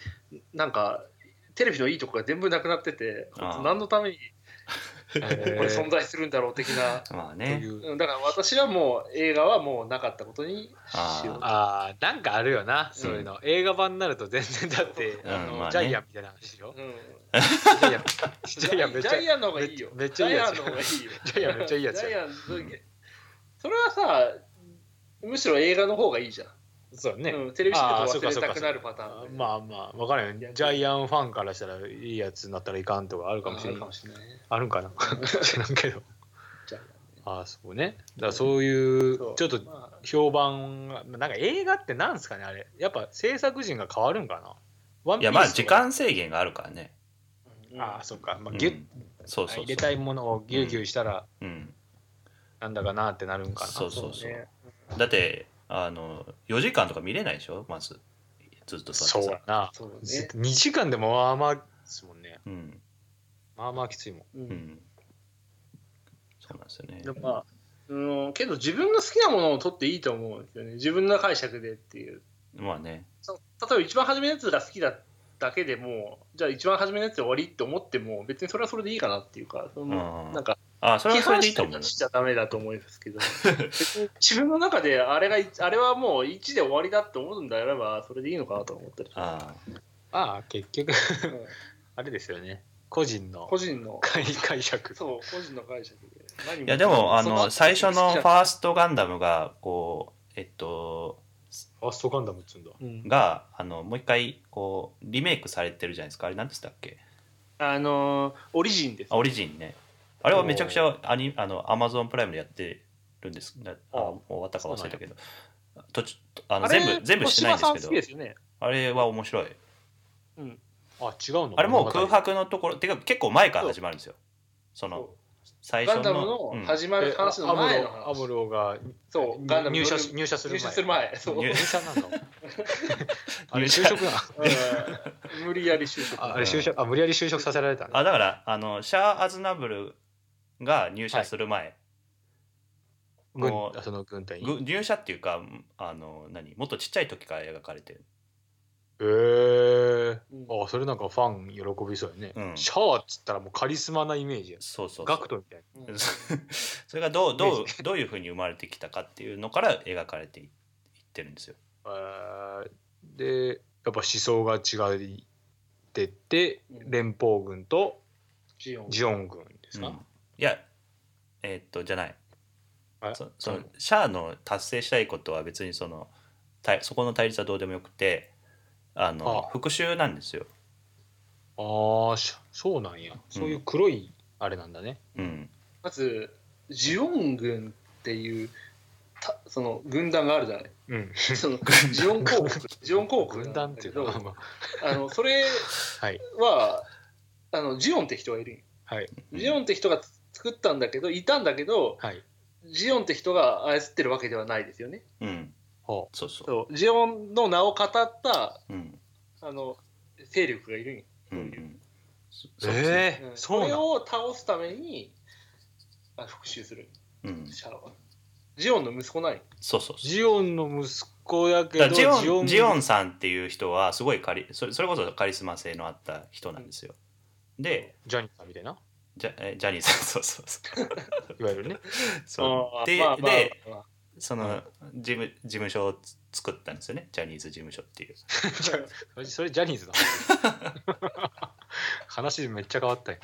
[SPEAKER 3] なんか、テレビのいいとこが全部なくなってて、何のために
[SPEAKER 1] え
[SPEAKER 3] これ存在するんだろう的な。
[SPEAKER 1] と
[SPEAKER 2] まあね。
[SPEAKER 3] だから私はもう映画はもうなかったことにしよう。
[SPEAKER 1] ああなんかあるよなそういうの、映画版になると全然だって、
[SPEAKER 2] うん。
[SPEAKER 1] あの
[SPEAKER 2] まあね。
[SPEAKER 1] ジャイアンみたいな話でしょ、
[SPEAKER 3] うん。
[SPEAKER 1] ジャイアンジ
[SPEAKER 3] ジ
[SPEAKER 1] ャイアンめっちゃ
[SPEAKER 3] ャイアンの方がいいよ。
[SPEAKER 1] めっちゃいいやつ。
[SPEAKER 3] ジャイアンの方がいいよ。
[SPEAKER 1] ジャイアンめっちゃいいやつや。
[SPEAKER 3] ジャイアンそれはさ、むしろ映画の方がいいじゃん。
[SPEAKER 1] そうね、
[SPEAKER 3] うん、テレビシリーズ
[SPEAKER 1] あーそうかそうか
[SPEAKER 3] 忘れたくなるパターン。
[SPEAKER 1] まあまあ分からんよ。ジャイアンファンからしたらいいやつになったらいかんとかあるかもしれない。あるんかな？知らんけど。ああそうね。だからそういうちょっと
[SPEAKER 3] まあ。
[SPEAKER 1] 評判がなんか映画ってなんですかねあれ。やっぱ制作陣が変わるんかな？ワン
[SPEAKER 2] いやまあ時間制限があるからね、
[SPEAKER 3] うん。
[SPEAKER 1] ああそっか、まあ、
[SPEAKER 2] うん。
[SPEAKER 1] ギュッ
[SPEAKER 2] そうそうそう。
[SPEAKER 1] 入れたいものをギュウギュウしたら
[SPEAKER 2] うん、
[SPEAKER 1] なんだかなってなるんかな、
[SPEAKER 2] そうそうそう。
[SPEAKER 3] ね。
[SPEAKER 2] だってあの4時間とか見れないでしょ？まず。ずっと座ってさ。
[SPEAKER 1] そうやな、
[SPEAKER 3] そうね。
[SPEAKER 1] 2時間でもまあまあですもんね。
[SPEAKER 2] うん。
[SPEAKER 3] う
[SPEAKER 1] まあまあきついもん。
[SPEAKER 3] うん。
[SPEAKER 2] うん。そうなんですよね。
[SPEAKER 3] でもまあ、うん、けど自分の好きなものを取っていいと思うんですよね。自分の解釈でっていう。
[SPEAKER 2] まあね。
[SPEAKER 3] そ例えば一番初めのやつが好きだだけでも、じゃあ一番初めのやつで終わりって思っても、別にそれはそれでいいかなっていうか、その
[SPEAKER 2] うん。
[SPEAKER 3] なんか、
[SPEAKER 2] あそれ
[SPEAKER 3] 批
[SPEAKER 2] はそれでいいと思う。
[SPEAKER 3] しちゃダメだと思うんですけど、自分の中であれがい、あれはもう1で終わりだって思うんであれば、それでいいのかなと思ったり
[SPEAKER 2] あ
[SPEAKER 1] まあ結局。あれですよね。個人の
[SPEAKER 3] 個人の、
[SPEAKER 1] 解解釈。
[SPEAKER 3] そう、個人の解釈で。
[SPEAKER 2] いやでもあの最初のファーストガンダムがこうえっと
[SPEAKER 1] ファーストガンダムっつうんだ。
[SPEAKER 3] うん。
[SPEAKER 2] があのもう一回こうリメイクされてるじゃないですか。あれ何でしたっけ？
[SPEAKER 3] あのー、オリジンです。
[SPEAKER 2] あ。オリジンねあれはめちゃくちゃアニあのアマゾンプライムでやってるんです。なあもう終わったか忘れたけど。途中あの全部全部してないんですけど。
[SPEAKER 3] 好きですよね。
[SPEAKER 2] あれは面白い。
[SPEAKER 3] うん。
[SPEAKER 1] あ違うの？
[SPEAKER 2] あれもう空白のところてか結構前から始まるんですよ。その
[SPEAKER 3] そ
[SPEAKER 2] 最初
[SPEAKER 3] うガンダム
[SPEAKER 2] の、うん。
[SPEAKER 3] の始まる話の前の話。
[SPEAKER 1] アムロが
[SPEAKER 3] そう、ガンダム
[SPEAKER 1] 入社入社する前。
[SPEAKER 3] 入社する前。そう。
[SPEAKER 2] 入
[SPEAKER 1] 入社なんだ。あれ
[SPEAKER 2] 入社。
[SPEAKER 1] 就職な
[SPEAKER 3] うん 無理やり就職。
[SPEAKER 1] ああれ就職あ無理やり就職させられたの
[SPEAKER 2] あだからあのシャア・アズナブルが入社する前、
[SPEAKER 1] 軍
[SPEAKER 2] もう
[SPEAKER 1] あその軍隊に。
[SPEAKER 2] ぐ入社っていうかあの何？もっとちっちゃい時から描かれてる。
[SPEAKER 1] へえ
[SPEAKER 3] うん。
[SPEAKER 1] あそれなんかファン喜びそうやね、
[SPEAKER 2] うん。
[SPEAKER 1] シャアっつったらもうカリスマなイメージや
[SPEAKER 2] そうそうそう。
[SPEAKER 1] ガクトみたい
[SPEAKER 3] うん。
[SPEAKER 2] それがどうどうどういうふうに生まれてきたかっていうのから描かれていってるんですよ。
[SPEAKER 1] な、えー。でやっぱ思想が違ってて
[SPEAKER 3] うん。
[SPEAKER 1] 連邦軍と
[SPEAKER 3] ジオン。
[SPEAKER 1] ジオン軍ですか、
[SPEAKER 2] うんいやえーっとじゃない。
[SPEAKER 1] あ
[SPEAKER 2] そそのシャアの達成したいことは別にその対そこの対立はどうでもよくてあの
[SPEAKER 1] あ
[SPEAKER 2] 復讐なんですよ。
[SPEAKER 1] ああしそうなんや。そういう黒いあれなんだね、
[SPEAKER 2] うん。
[SPEAKER 3] まず、ジオン軍っていう、たその軍団があるじゃない？
[SPEAKER 1] うん。
[SPEAKER 3] そのジオン公国、ジオン公国
[SPEAKER 1] 軍団っていうか、まあ。
[SPEAKER 3] あのそれ
[SPEAKER 1] はい。
[SPEAKER 3] はあのジオンって人がいるんよ。
[SPEAKER 1] はい。
[SPEAKER 3] ジオンって人が作ったんだけどいたんだけど
[SPEAKER 1] はい。
[SPEAKER 3] ジオンって人が操ってるわけではないですよね。
[SPEAKER 2] うん。
[SPEAKER 1] は
[SPEAKER 2] そうそう。
[SPEAKER 3] そう。ジオンの名を語った
[SPEAKER 2] うん。
[SPEAKER 3] あの勢力がいるんよ。
[SPEAKER 2] うんうん。そ
[SPEAKER 1] えそ
[SPEAKER 3] れを倒すためにあ復讐する。
[SPEAKER 2] うん。
[SPEAKER 3] シャアは。ジオンの息子ない
[SPEAKER 2] そうそうそう。
[SPEAKER 1] ジオンの息子やけど
[SPEAKER 2] ジオンジオ
[SPEAKER 1] ン
[SPEAKER 2] ンさんっていう人はすごいカリそれそれこそカリスマ性のあった人なんですよ。で
[SPEAKER 1] ジャニーさんみたいな？
[SPEAKER 2] ジャえジャニーさん。そうそうそう。
[SPEAKER 1] いわゆるね。
[SPEAKER 2] そう。で、
[SPEAKER 3] まあまあ
[SPEAKER 2] で
[SPEAKER 3] まあ。
[SPEAKER 2] その事務事務所をつ作ったんですよね。ジャニーズ事務所っていう。
[SPEAKER 1] それジャニーズだ話？めっちゃ変わったよ。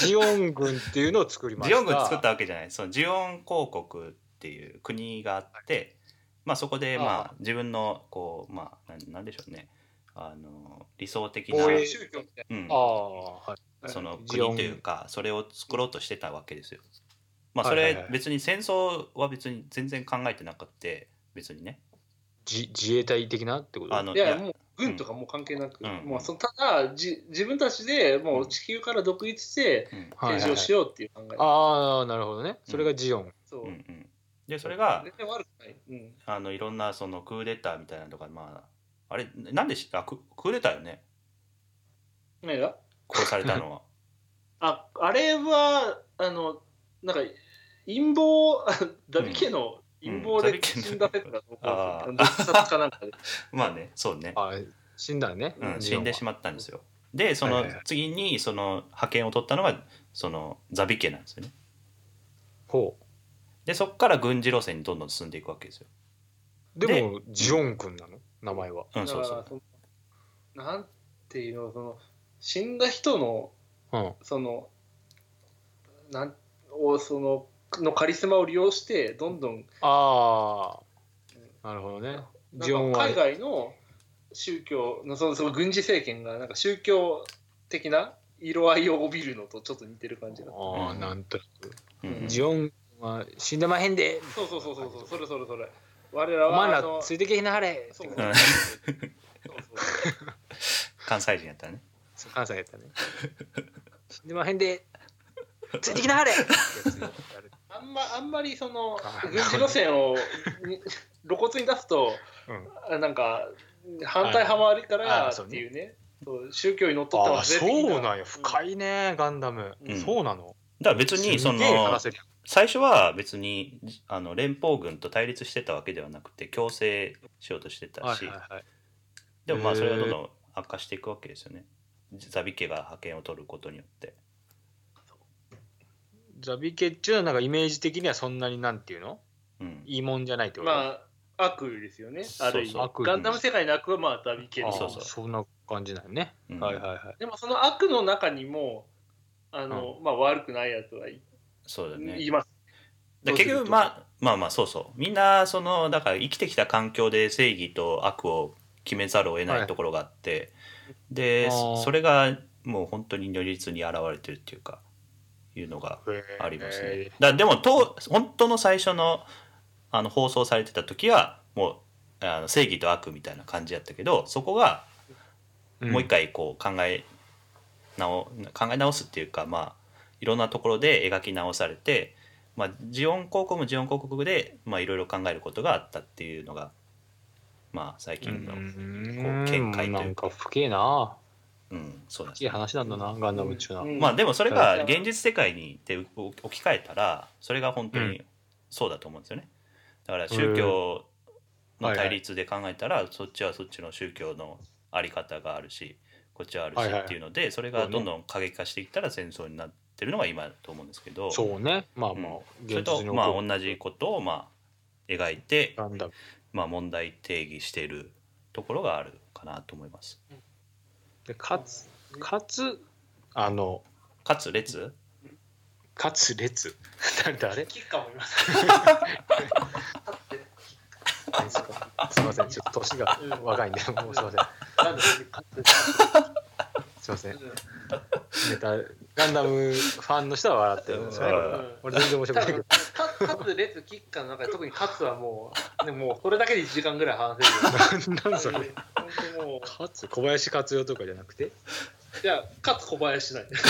[SPEAKER 1] ジオン軍っていうのを作りました。
[SPEAKER 2] ジオン軍作ったわけじゃない。そのジオン公国っていう国があって、まあ、そこで
[SPEAKER 1] あ
[SPEAKER 2] まあ自分のこうまあなんなんでしょうね。あの理想的な、
[SPEAKER 3] 宗教みたい
[SPEAKER 2] うん。
[SPEAKER 1] あ、あはい。
[SPEAKER 3] な
[SPEAKER 2] その国というかそれを作ろうとしてたわけですよ。まあそ
[SPEAKER 1] はいはいはい。
[SPEAKER 2] れ別に戦争は別に全然考えてなくて別にね。
[SPEAKER 1] 自自衛隊的なってこと？
[SPEAKER 2] あの
[SPEAKER 3] いやもう軍とかもう関係なく、
[SPEAKER 2] うん。
[SPEAKER 3] もうそのただじ自分たちでもう地球から独立して
[SPEAKER 2] うん。
[SPEAKER 1] はい
[SPEAKER 3] 政治をしようっていう考え、
[SPEAKER 1] ああなるほどね。それがジオン、
[SPEAKER 3] そう、
[SPEAKER 2] うんうん、でそれが
[SPEAKER 3] 全然悪くない、うん、
[SPEAKER 2] あのいろんなそのクーデターみたいなのとかまああれなんでしあククーデターよね。
[SPEAKER 3] 何が？
[SPEAKER 2] 殺されたのは。
[SPEAKER 3] ああれはあのなんか陰謀 ダビ家の陰謀で死んだ説がどうか
[SPEAKER 2] あー。
[SPEAKER 3] 毒殺かなんかで。
[SPEAKER 2] まあねそうね、
[SPEAKER 1] あ死んだね、
[SPEAKER 2] うん、死んでしまったんですよ。でその次にその派遣を取ったのがそのザビ家なんですよね。
[SPEAKER 1] ほ
[SPEAKER 2] でそこから軍事路線にどんどん進んでいくわけですよ。
[SPEAKER 1] うでもジオン軍なの？名前は。
[SPEAKER 2] うんそうそう。
[SPEAKER 3] なんていうのその死んだ人の
[SPEAKER 1] うん。
[SPEAKER 3] そのなんをそののカリスマを利用してどんどん
[SPEAKER 1] ああなるほどね。ジオンは
[SPEAKER 3] なんか海外の宗教のそのその軍事政権がなんか宗教的な色合いを帯びるのとちょっと似てる感じが。
[SPEAKER 1] ああ
[SPEAKER 2] うん。
[SPEAKER 1] なんとなく。
[SPEAKER 2] うん
[SPEAKER 1] ジオンは死んでまへんで。
[SPEAKER 3] そうそうそうそうそうそれそれそれ。我らは
[SPEAKER 1] お前らついてけへんなはれ。
[SPEAKER 3] そうそうそう
[SPEAKER 2] 関西人やったらね。
[SPEAKER 1] そう関西やったね。でまへんでついてきなはれ。
[SPEAKER 3] あんまあんまりその
[SPEAKER 1] あ
[SPEAKER 3] 軍事路線をに露骨に出すと
[SPEAKER 1] うん。
[SPEAKER 3] あなんか反対派もあるからっていうね。そう宗教にのっとって
[SPEAKER 1] ああそうなんや。深
[SPEAKER 3] い
[SPEAKER 1] いねガンダム。
[SPEAKER 3] うん。
[SPEAKER 1] そうなの。
[SPEAKER 2] だから別にその最初は別にあの連邦軍と対立してたわけではなくて強制しようとしてたし、
[SPEAKER 1] はいはいはい。
[SPEAKER 2] でもまあそれがどんどん悪化していくわけですよねザビ家が派遣を取ることによって。
[SPEAKER 1] ザビ家っていうのはなんかイメージ的にはそんなになんていうの？
[SPEAKER 2] うん。
[SPEAKER 1] いいもんじゃないってこと？
[SPEAKER 3] まあ悪ですよね。ある意
[SPEAKER 2] そう。
[SPEAKER 1] そう
[SPEAKER 3] 味ガンダム世界の悪はまあダビ系
[SPEAKER 1] ああ
[SPEAKER 3] の
[SPEAKER 2] そうそう。
[SPEAKER 1] そんな感じなんよね、
[SPEAKER 2] うん。
[SPEAKER 1] はいはいはい。
[SPEAKER 3] でもその悪の中にもあの、まあ悪くないやつはい
[SPEAKER 2] そうだね。
[SPEAKER 3] 言います。
[SPEAKER 2] だ結局まあまあまあそうそう。みんなそのだから生きてきた環境で正義と悪を決めざるを得ないところがあって、で
[SPEAKER 1] あー。
[SPEAKER 2] それがもう本当に如実に現れてるっていうかいうのがありますね。
[SPEAKER 1] へ。
[SPEAKER 2] だでもと本当の最初のあの放送されてた時はもうあの正義と悪みたいな感じやったけどそこが
[SPEAKER 1] え
[SPEAKER 2] もう一回こう考え直考え直すっていうかまあいろんなところで描き直されて、まあ、ジオン広告もジオン広告でまあいろいろ考えることがあったっていうのがまあ最近の、
[SPEAKER 1] うん。
[SPEAKER 2] こう見解というか。
[SPEAKER 1] なんか深えな。
[SPEAKER 2] うん、そうなんです。
[SPEAKER 1] 深い話なんだな、ガンダムっちゅうのは、
[SPEAKER 3] うん。
[SPEAKER 2] まあでもそれ
[SPEAKER 3] はい
[SPEAKER 2] が現実世界にで置き換えたらそれが本当
[SPEAKER 1] う
[SPEAKER 2] にそうだと思うんですよね。だから宗教の対立で考えたらそっちはそっちの宗教のあり方があるしこっちはあるしっていうのでそれがどんどん過激化していったら戦争になってるのが今だと思うんですけど。
[SPEAKER 1] そうねまあ
[SPEAKER 2] うん
[SPEAKER 1] まあ
[SPEAKER 2] それとまあ同じことをまあ描いて、
[SPEAKER 1] ガンダム
[SPEAKER 2] まあ、問題定義しているところがあるかなと思います。
[SPEAKER 1] でかつかつあの
[SPEAKER 2] かつ列？
[SPEAKER 1] かつ列。誰だあれ？
[SPEAKER 3] キッカーもいます。
[SPEAKER 1] すかすいません。ちょっと年が若いんでもうすいません。すいません。ネタガンダムファンの人は笑ってるんですよね。俺全然面白くないけど
[SPEAKER 3] カカツ、レツ、キッカーの中で特にカツはもう、ね、もうそれだけで1時間ぐらい話せるよ。
[SPEAKER 1] 何それ
[SPEAKER 3] 本当もう、
[SPEAKER 1] かつ小林克代とかじゃなくて？
[SPEAKER 3] いや、カツ小林なんで。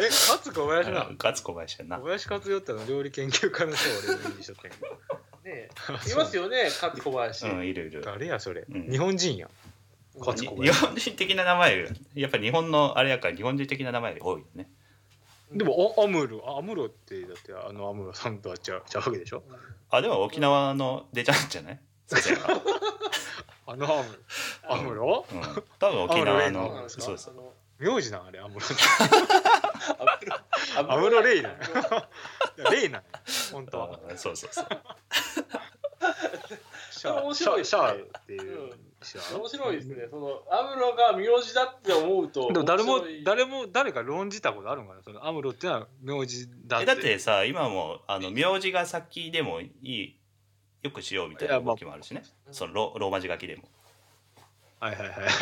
[SPEAKER 1] えかつ小林なの？
[SPEAKER 2] かつ小林やな
[SPEAKER 1] 小。林克代っての料理研究家の人を俺にしとったんやけど
[SPEAKER 3] ねいますよね、カツ小林。
[SPEAKER 2] うんいるいる。
[SPEAKER 1] 誰やそれ、
[SPEAKER 2] うん
[SPEAKER 1] 日本人やかつ
[SPEAKER 2] に日
[SPEAKER 1] 小林
[SPEAKER 2] 本人的な名前やっぱり日本のあれやから日本人的な名前より多いよね。
[SPEAKER 1] でもあアムロあアムロってだってあのアムロさんとはちゃうちゃうわけでしょ？
[SPEAKER 2] あでも沖縄の出ちゃうんじゃない？
[SPEAKER 1] あのアムロ。アムロ？
[SPEAKER 2] うん。多分沖縄のそうです。
[SPEAKER 1] 名字なんあれアムロ。
[SPEAKER 3] ア
[SPEAKER 1] アムロレイだいやレイなんや。本当は。
[SPEAKER 2] あそうそうそう。
[SPEAKER 1] シャ
[SPEAKER 3] 面白い
[SPEAKER 1] シャシャーっていう。
[SPEAKER 3] うん面白いですね。そのアムロが名字だって思うと。
[SPEAKER 1] でも誰も誰も誰か論じたことあるのかなそのアムロってのは名字だって
[SPEAKER 2] だってさ今もあの名字が先でもいいよくしようみたいな動きもあるしね。そのロローマ字書きでも。
[SPEAKER 1] はいはいはいはい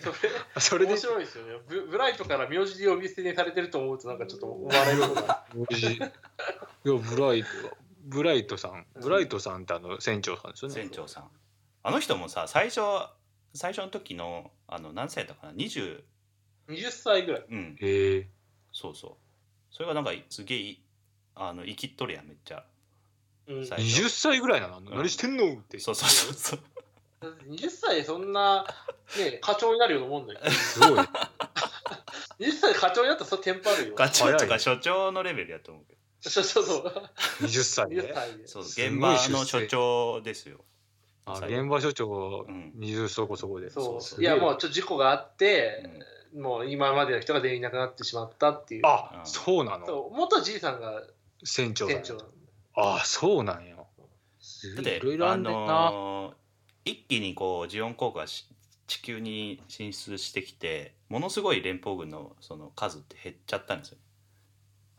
[SPEAKER 3] それ
[SPEAKER 1] それで
[SPEAKER 3] 面白いですよねブ。ブライトから名字で呼び捨てにされてると思うとなんかちょっと笑い事が。
[SPEAKER 1] 名字いやブライトブライトさんブライトさんってあの船長さんですよね
[SPEAKER 2] 船長さん。あの人もさ最初最初の時のあの何歳だったかな？20
[SPEAKER 3] 20歳ぐらい。
[SPEAKER 2] うん
[SPEAKER 1] へえ
[SPEAKER 2] そうそう。それがなんかすげえあの生きっとるやんめっちゃ。
[SPEAKER 3] うん、
[SPEAKER 2] 最初
[SPEAKER 1] 20歳ぐらいなの、何してんのって
[SPEAKER 2] そうそうそうそう。
[SPEAKER 3] 20歳でそんな、ね、課長になるようなもんだよ。
[SPEAKER 1] すごい
[SPEAKER 3] 20歳で課長になったらそれテンパるよ。
[SPEAKER 2] 課長とか所長のレベルやと思うけど。
[SPEAKER 3] そうそうそう。
[SPEAKER 1] 20歳
[SPEAKER 3] 20
[SPEAKER 1] で
[SPEAKER 3] 歳で。
[SPEAKER 2] そう現場の所長ですよ。
[SPEAKER 1] あ現場所長
[SPEAKER 2] うん。
[SPEAKER 1] 20そこそこで、
[SPEAKER 3] そう。いやもうちょっと事故があって、
[SPEAKER 2] うん。
[SPEAKER 3] もう今までの人が全員いなくなってしまったっていう。
[SPEAKER 1] あ、
[SPEAKER 2] うん。
[SPEAKER 1] そうなの？
[SPEAKER 3] 元じいさんが
[SPEAKER 1] 船長さん。
[SPEAKER 3] 店長。
[SPEAKER 1] あそうなんや。
[SPEAKER 2] だって
[SPEAKER 1] いろいろあ
[SPEAKER 2] あ
[SPEAKER 1] んねんな、
[SPEAKER 2] のー一気にこうジオン航空がし地球に進出してきてものすごい連邦軍のその数って減っちゃったんですよ。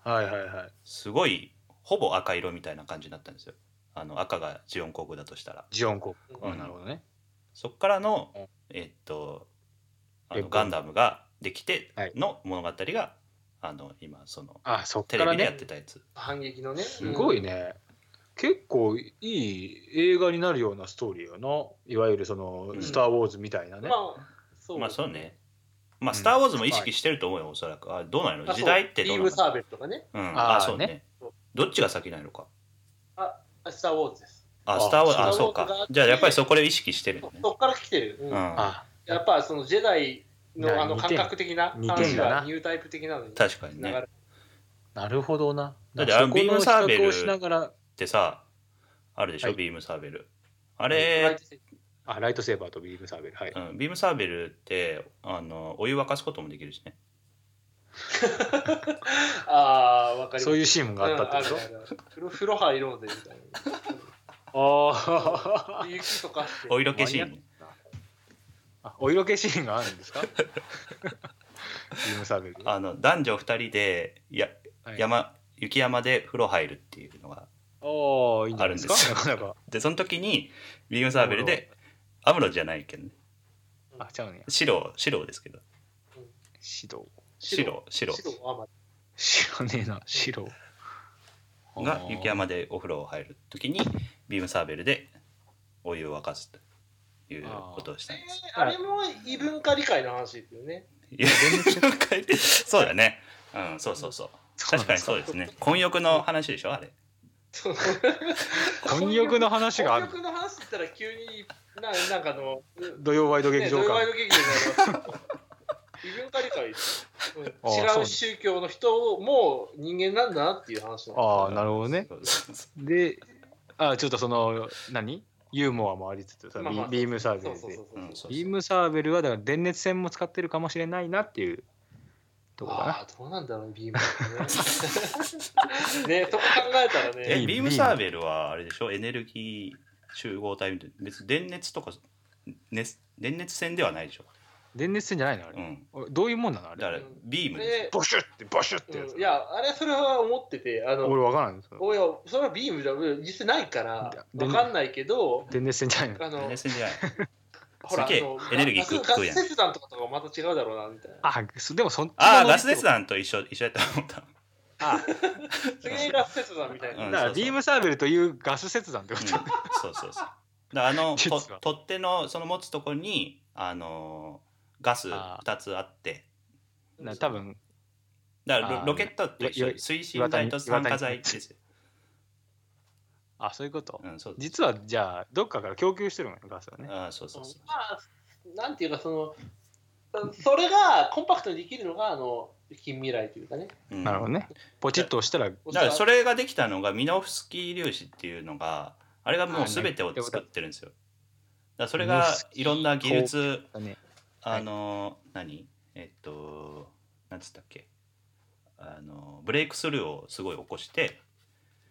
[SPEAKER 1] はいはいはい。
[SPEAKER 2] すごいほぼ赤色みたいな感じになったんですよあの赤がジオン航空だとしたら。
[SPEAKER 1] ジオン国あ
[SPEAKER 2] うん。
[SPEAKER 1] なるほどね。
[SPEAKER 2] そっからの
[SPEAKER 1] うん。
[SPEAKER 2] えっとあのガンダムができて
[SPEAKER 1] はい。
[SPEAKER 2] の物語が、あの今その
[SPEAKER 1] あそっ
[SPEAKER 2] テレビでやってたやつ、
[SPEAKER 3] 反撃のね。
[SPEAKER 1] すごいね、結構いい映画になるようなストーリーよな。いわゆるその
[SPEAKER 2] うん「
[SPEAKER 1] スター・ウォーズ」みたいな
[SPEAKER 3] うん。
[SPEAKER 1] ね、
[SPEAKER 3] まあ、そう。
[SPEAKER 2] まあそうね。まあ「
[SPEAKER 1] うん
[SPEAKER 2] スター・ウォーズ」も意識してると思うよおそらく。あどうなの？
[SPEAKER 3] あそう。
[SPEAKER 2] 時代ってどうなの？
[SPEAKER 3] ビームサーベルとかね。
[SPEAKER 2] うん、
[SPEAKER 1] あー
[SPEAKER 2] あそうね。
[SPEAKER 1] ね
[SPEAKER 2] どっちが先なのか。
[SPEAKER 3] あ、スター・ウォーズです。
[SPEAKER 2] あ
[SPEAKER 1] あ
[SPEAKER 2] スター・ウォーズあそうか。じゃあやっぱりそこで意識してるよね。
[SPEAKER 3] そそっから来てる。うん。
[SPEAKER 2] うん。
[SPEAKER 1] あ。
[SPEAKER 3] やっぱそのジェダイ
[SPEAKER 1] な
[SPEAKER 3] のあの感覚的な話がニュータイプ的なのに
[SPEAKER 2] 確かにね。
[SPEAKER 1] なるほどな。
[SPEAKER 2] だってあのビームサーベル
[SPEAKER 1] 比較をしながら。
[SPEAKER 2] ってさあるでしょ、
[SPEAKER 1] はい。
[SPEAKER 2] ビームサーベル。あれ、
[SPEAKER 1] あライトセーバーとビームサーベル。はい、
[SPEAKER 2] うん、ビームサーベルってあのお湯沸かすこともできるしね
[SPEAKER 3] ああ、わかります。
[SPEAKER 1] そういうシーンがあったってこと、
[SPEAKER 3] うん風呂風呂入ろうぜみたい
[SPEAKER 1] あ
[SPEAKER 3] な。雪とか。
[SPEAKER 2] お色気シーンね
[SPEAKER 1] あお色気シーンがあるんですか？ビームサーベル。
[SPEAKER 2] あの男女2人でや
[SPEAKER 1] はい。
[SPEAKER 2] 山雪山で風呂入るっていうのが
[SPEAKER 1] あ
[SPEAKER 2] るんです。よ
[SPEAKER 1] なかなか。
[SPEAKER 2] でその時にビームサーベルでアムロじゃないけどね。
[SPEAKER 1] あちゃうね。や
[SPEAKER 2] 白白ですけど。
[SPEAKER 1] 指導
[SPEAKER 2] 白白
[SPEAKER 3] 白あまあ
[SPEAKER 1] 知らねえな白
[SPEAKER 2] が雪山でお風呂を入る時にビームサーベルでお湯を沸かすということをしたんです。
[SPEAKER 3] あれも異文化理解の話ですよね。
[SPEAKER 2] そうだね。うん、そうそうそう。確かにそうですね。混浴の話でしょあれ。
[SPEAKER 1] 混浴の話がある
[SPEAKER 3] 混浴の話って言ったら急にななんかあの、
[SPEAKER 1] 土曜ワイド劇
[SPEAKER 3] ね、
[SPEAKER 1] 場か
[SPEAKER 3] 土曜ワイド劇場になりますけど異文化理解。です、うん違う宗教の人をもう人間なんだなっていう話
[SPEAKER 1] ああなるほどね。であちょっとその何？ユーモアもありつつさ、
[SPEAKER 3] まあまあ
[SPEAKER 1] ビビームサーベルで。ビームサーベルはだから電熱線も使ってるかもしれないなっていうとこかな。
[SPEAKER 3] ああどうなんだろうビーム。ねねそこ考えたらね。
[SPEAKER 2] えビームサーベルはあれでしょ？エネルギー集合体みたいな。別に電熱とか熱電熱線ではないでしょ、
[SPEAKER 1] 電熱線じゃないのあれ、
[SPEAKER 2] うん、
[SPEAKER 1] おどういうもんなのあれ。
[SPEAKER 2] だからビームで
[SPEAKER 3] で
[SPEAKER 1] ボシュってボシュってやつ、
[SPEAKER 3] うん。いやあれそれは思っててあの
[SPEAKER 1] 俺わからんです
[SPEAKER 3] おいやそれはビームじゃ実際ないから
[SPEAKER 1] で
[SPEAKER 3] わかんないけど
[SPEAKER 1] 電熱線じゃないの？
[SPEAKER 3] あの
[SPEAKER 2] 電熱線じゃない。
[SPEAKER 3] ほら
[SPEAKER 2] すげえ
[SPEAKER 3] あの
[SPEAKER 2] エネルギー
[SPEAKER 3] ガス
[SPEAKER 2] 食うやん。
[SPEAKER 3] ガス切断とかとかまた違うだろうなみたいな。
[SPEAKER 1] あそでもそっち
[SPEAKER 2] あガス切断と一緒一緒やったと思った。
[SPEAKER 1] あ
[SPEAKER 3] 次ガス切断みたいな、
[SPEAKER 2] うん
[SPEAKER 1] だからビームサーベルというガス切断ってこ
[SPEAKER 2] うん。
[SPEAKER 1] と、
[SPEAKER 2] そうそうそう。だからあの
[SPEAKER 1] 実
[SPEAKER 2] と
[SPEAKER 1] は
[SPEAKER 2] 取っ手のその持つとこにあのガス
[SPEAKER 1] あ
[SPEAKER 2] 2つあって。
[SPEAKER 1] な多分
[SPEAKER 2] だからロロケットと一緒。推進剤と酸化剤ですよ、
[SPEAKER 1] あそういうこと、
[SPEAKER 2] うん、そう
[SPEAKER 1] 実はじゃあどっかから供給してるのよガスはね。
[SPEAKER 2] あーそうそうそう
[SPEAKER 3] まあなんていうかそのそれがコンパクトにできるのがあの近未来というかね。
[SPEAKER 2] うん。
[SPEAKER 1] なるほどね。ポチッと押したら
[SPEAKER 2] だからそれができたのがミノフスキー粒子っていうのがあれがもう全てを作ってるんですよ。だそれがいろんな技術
[SPEAKER 1] だね
[SPEAKER 2] あの何？えっとなんつったっけ？あのブレイクスルーをすごい起こして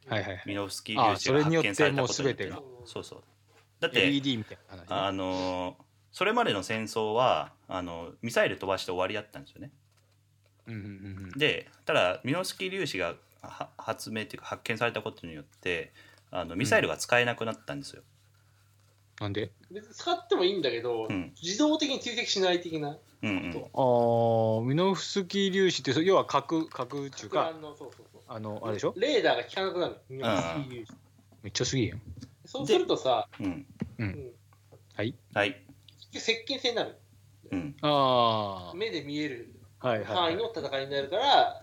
[SPEAKER 1] はいはいはい。
[SPEAKER 2] ミノフスキー粒子が発見されたことて
[SPEAKER 3] が。
[SPEAKER 2] そうそう。だって
[SPEAKER 1] LED みたいな話、ね、
[SPEAKER 2] あのそれまでの戦争はあのミサイル飛ばして終わりだったんですよね。
[SPEAKER 1] うんうんうんうん。
[SPEAKER 2] でただミノフスキー粒子がは発明っていうか発見されたことによってあのミサイルが使えなくなったんですよ。
[SPEAKER 1] なんで？
[SPEAKER 3] 別に使ってもいいんだけど、
[SPEAKER 2] うん。
[SPEAKER 3] 自動的に追跡しない的な。
[SPEAKER 2] うんうん。
[SPEAKER 1] ああミノフスキー粒子ってそ要は核核っていうか
[SPEAKER 3] のそうそうそう。
[SPEAKER 1] あのあれでしょ？
[SPEAKER 3] レーダーが効かなくなる。
[SPEAKER 2] ん
[SPEAKER 1] めっちゃすげえよ
[SPEAKER 3] そうするとさ、
[SPEAKER 2] うん。
[SPEAKER 3] うん、
[SPEAKER 1] はい。
[SPEAKER 2] はい。
[SPEAKER 3] 接近戦になる。
[SPEAKER 2] うん。
[SPEAKER 1] あ
[SPEAKER 3] 目で見える。
[SPEAKER 1] あはいはい、
[SPEAKER 3] 範囲
[SPEAKER 1] はい、
[SPEAKER 3] の戦いになるから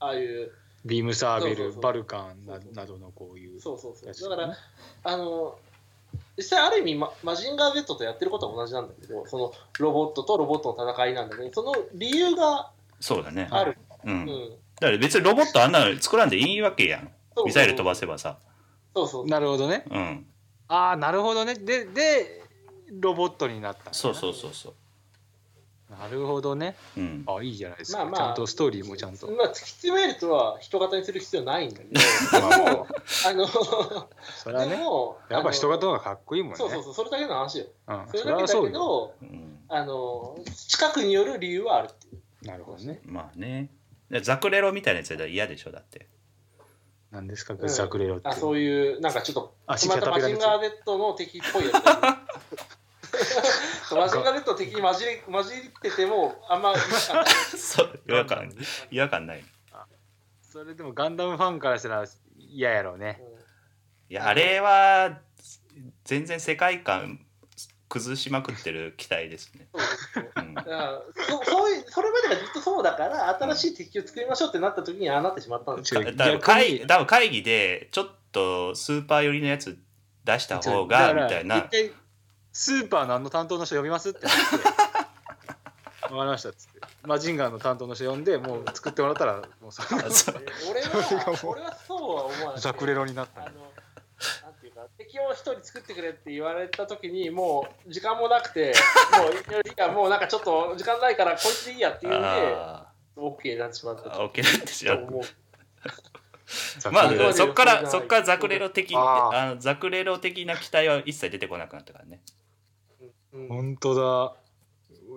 [SPEAKER 3] ああいう。
[SPEAKER 1] ビームサーベル
[SPEAKER 3] そうそうそう。
[SPEAKER 1] バルカンななどのこういう
[SPEAKER 3] そうそうそう。だからあの実際ある意味ママジンガー Z とやってることは同じなんだけどそのロボットとロボットの戦いなんだけどその理由が
[SPEAKER 2] そうだね。
[SPEAKER 3] ある、
[SPEAKER 2] う。
[SPEAKER 3] うんん
[SPEAKER 2] だから別にロボットあんなの作らんでいいわけやん。ミサイル飛ばせばさ。
[SPEAKER 3] そうそう
[SPEAKER 1] なるほどね
[SPEAKER 2] うん。
[SPEAKER 1] ああなるほどねででロボットになった
[SPEAKER 2] そうそうそうそう。
[SPEAKER 1] なるほどね。
[SPEAKER 2] うん。
[SPEAKER 1] あいいじゃないですか、
[SPEAKER 3] まあまあ。
[SPEAKER 1] ちゃんとストーリーもちゃんと。
[SPEAKER 3] まあ突き詰めるとは人型にする必要ないんだけど。でもあの
[SPEAKER 1] それはね
[SPEAKER 3] でも
[SPEAKER 1] やっぱ人
[SPEAKER 3] が
[SPEAKER 1] 型の方がかっこいいもんね。
[SPEAKER 3] そうそうそうそれだけの話よ。
[SPEAKER 1] うん、
[SPEAKER 3] それだけだけど
[SPEAKER 2] うん。
[SPEAKER 3] あの近くによる理由はあるっていう。
[SPEAKER 1] なるほどね。
[SPEAKER 2] まあね。でザクレロみたいなやつだ嫌でしょだって。
[SPEAKER 1] 何ですか
[SPEAKER 3] うん。
[SPEAKER 1] ザクレロって、
[SPEAKER 3] あそういうなんかちょっと
[SPEAKER 1] 足
[SPEAKER 3] またマジンガー Z の敵っぽいやつ マジンガー Z の敵に混じり混じっててもあんま違和感。
[SPEAKER 2] 違和感、違和感ない。
[SPEAKER 1] それでもガンダムファンからしたら嫌やろうね
[SPEAKER 2] いや、あれは全然世界観崩しまくってる機体ですね。
[SPEAKER 3] そういうそれまでがずっとそうだから新しい敵を作りましょうってなった時にああなってしまったんですよ
[SPEAKER 1] 違う
[SPEAKER 2] 多分会議多分会議でちょっとスーパー寄りのやつ出した方がみたいな
[SPEAKER 1] 一回スーパーのあの担当の人呼びますって言って。わかりましたっつって。マジンガーの担当の人呼んでもう作ってもらったらもうそ
[SPEAKER 3] 俺は 俺はそうは思わない
[SPEAKER 1] ザクレロになった
[SPEAKER 3] あのなんていうか敵を一人作ってくれって言われた時にもう時間もなくてもういやもうなんかちょっと時間ないからこいつでいいやっていうんで
[SPEAKER 2] あ
[SPEAKER 3] OK になってしまった
[SPEAKER 2] あ OK なんですよ
[SPEAKER 3] と思う。
[SPEAKER 2] ま
[SPEAKER 3] クレロ
[SPEAKER 2] あそっからそっからザクレロ的
[SPEAKER 1] あ
[SPEAKER 2] のザクレロ的な機体は一切出てこなくなったからね
[SPEAKER 3] うん。
[SPEAKER 1] 本当だ。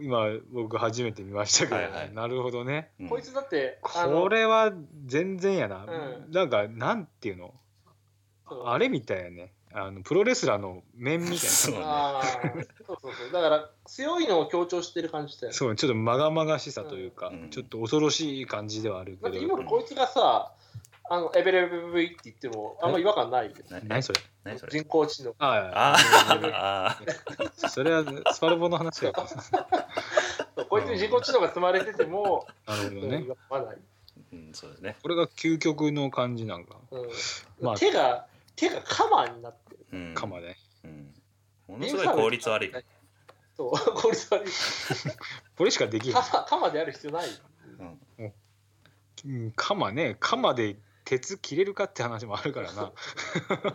[SPEAKER 1] 今僕初めて見ましたけど、
[SPEAKER 2] はいはい。
[SPEAKER 1] なるほどね。
[SPEAKER 2] うん。
[SPEAKER 3] こいつだって
[SPEAKER 1] これは全然やな、
[SPEAKER 3] うん。
[SPEAKER 1] なんかなんていうの？あれみたいやね。あのプロレスラーの面みたいな。
[SPEAKER 2] そうね。
[SPEAKER 3] そうそうそう。だから強いのを強調してる感じだよね。
[SPEAKER 1] そうちょっとまがまがしさというか、
[SPEAKER 2] うん。
[SPEAKER 1] ちょっと恐ろしい感じではある
[SPEAKER 3] だって
[SPEAKER 1] けど
[SPEAKER 3] 今のこいつがさあのエベレブブイって言ってもあんま違和感ないよ
[SPEAKER 2] な
[SPEAKER 1] 何それ？
[SPEAKER 2] 何それ？
[SPEAKER 3] 人工知能。
[SPEAKER 1] あ
[SPEAKER 2] あ
[SPEAKER 1] あ
[SPEAKER 2] あ
[SPEAKER 1] それはスパルボの話やから
[SPEAKER 3] こいつに人工知能が積まれてても
[SPEAKER 1] なるほどね。
[SPEAKER 3] 違和感ない、
[SPEAKER 2] うんそうですね。
[SPEAKER 1] これが究極の感じなんか。
[SPEAKER 3] うん。
[SPEAKER 1] まあ。
[SPEAKER 3] 手が手がカマになってる。
[SPEAKER 2] うん。
[SPEAKER 1] かまで
[SPEAKER 2] うん。ものすごい効率悪い。
[SPEAKER 3] そう効率悪い。
[SPEAKER 1] これしかできへん。
[SPEAKER 3] カマカマである必要ない。
[SPEAKER 2] うん。
[SPEAKER 1] うん。鎌ね。鎌で鉄切れるかって話もあるからな。
[SPEAKER 2] だか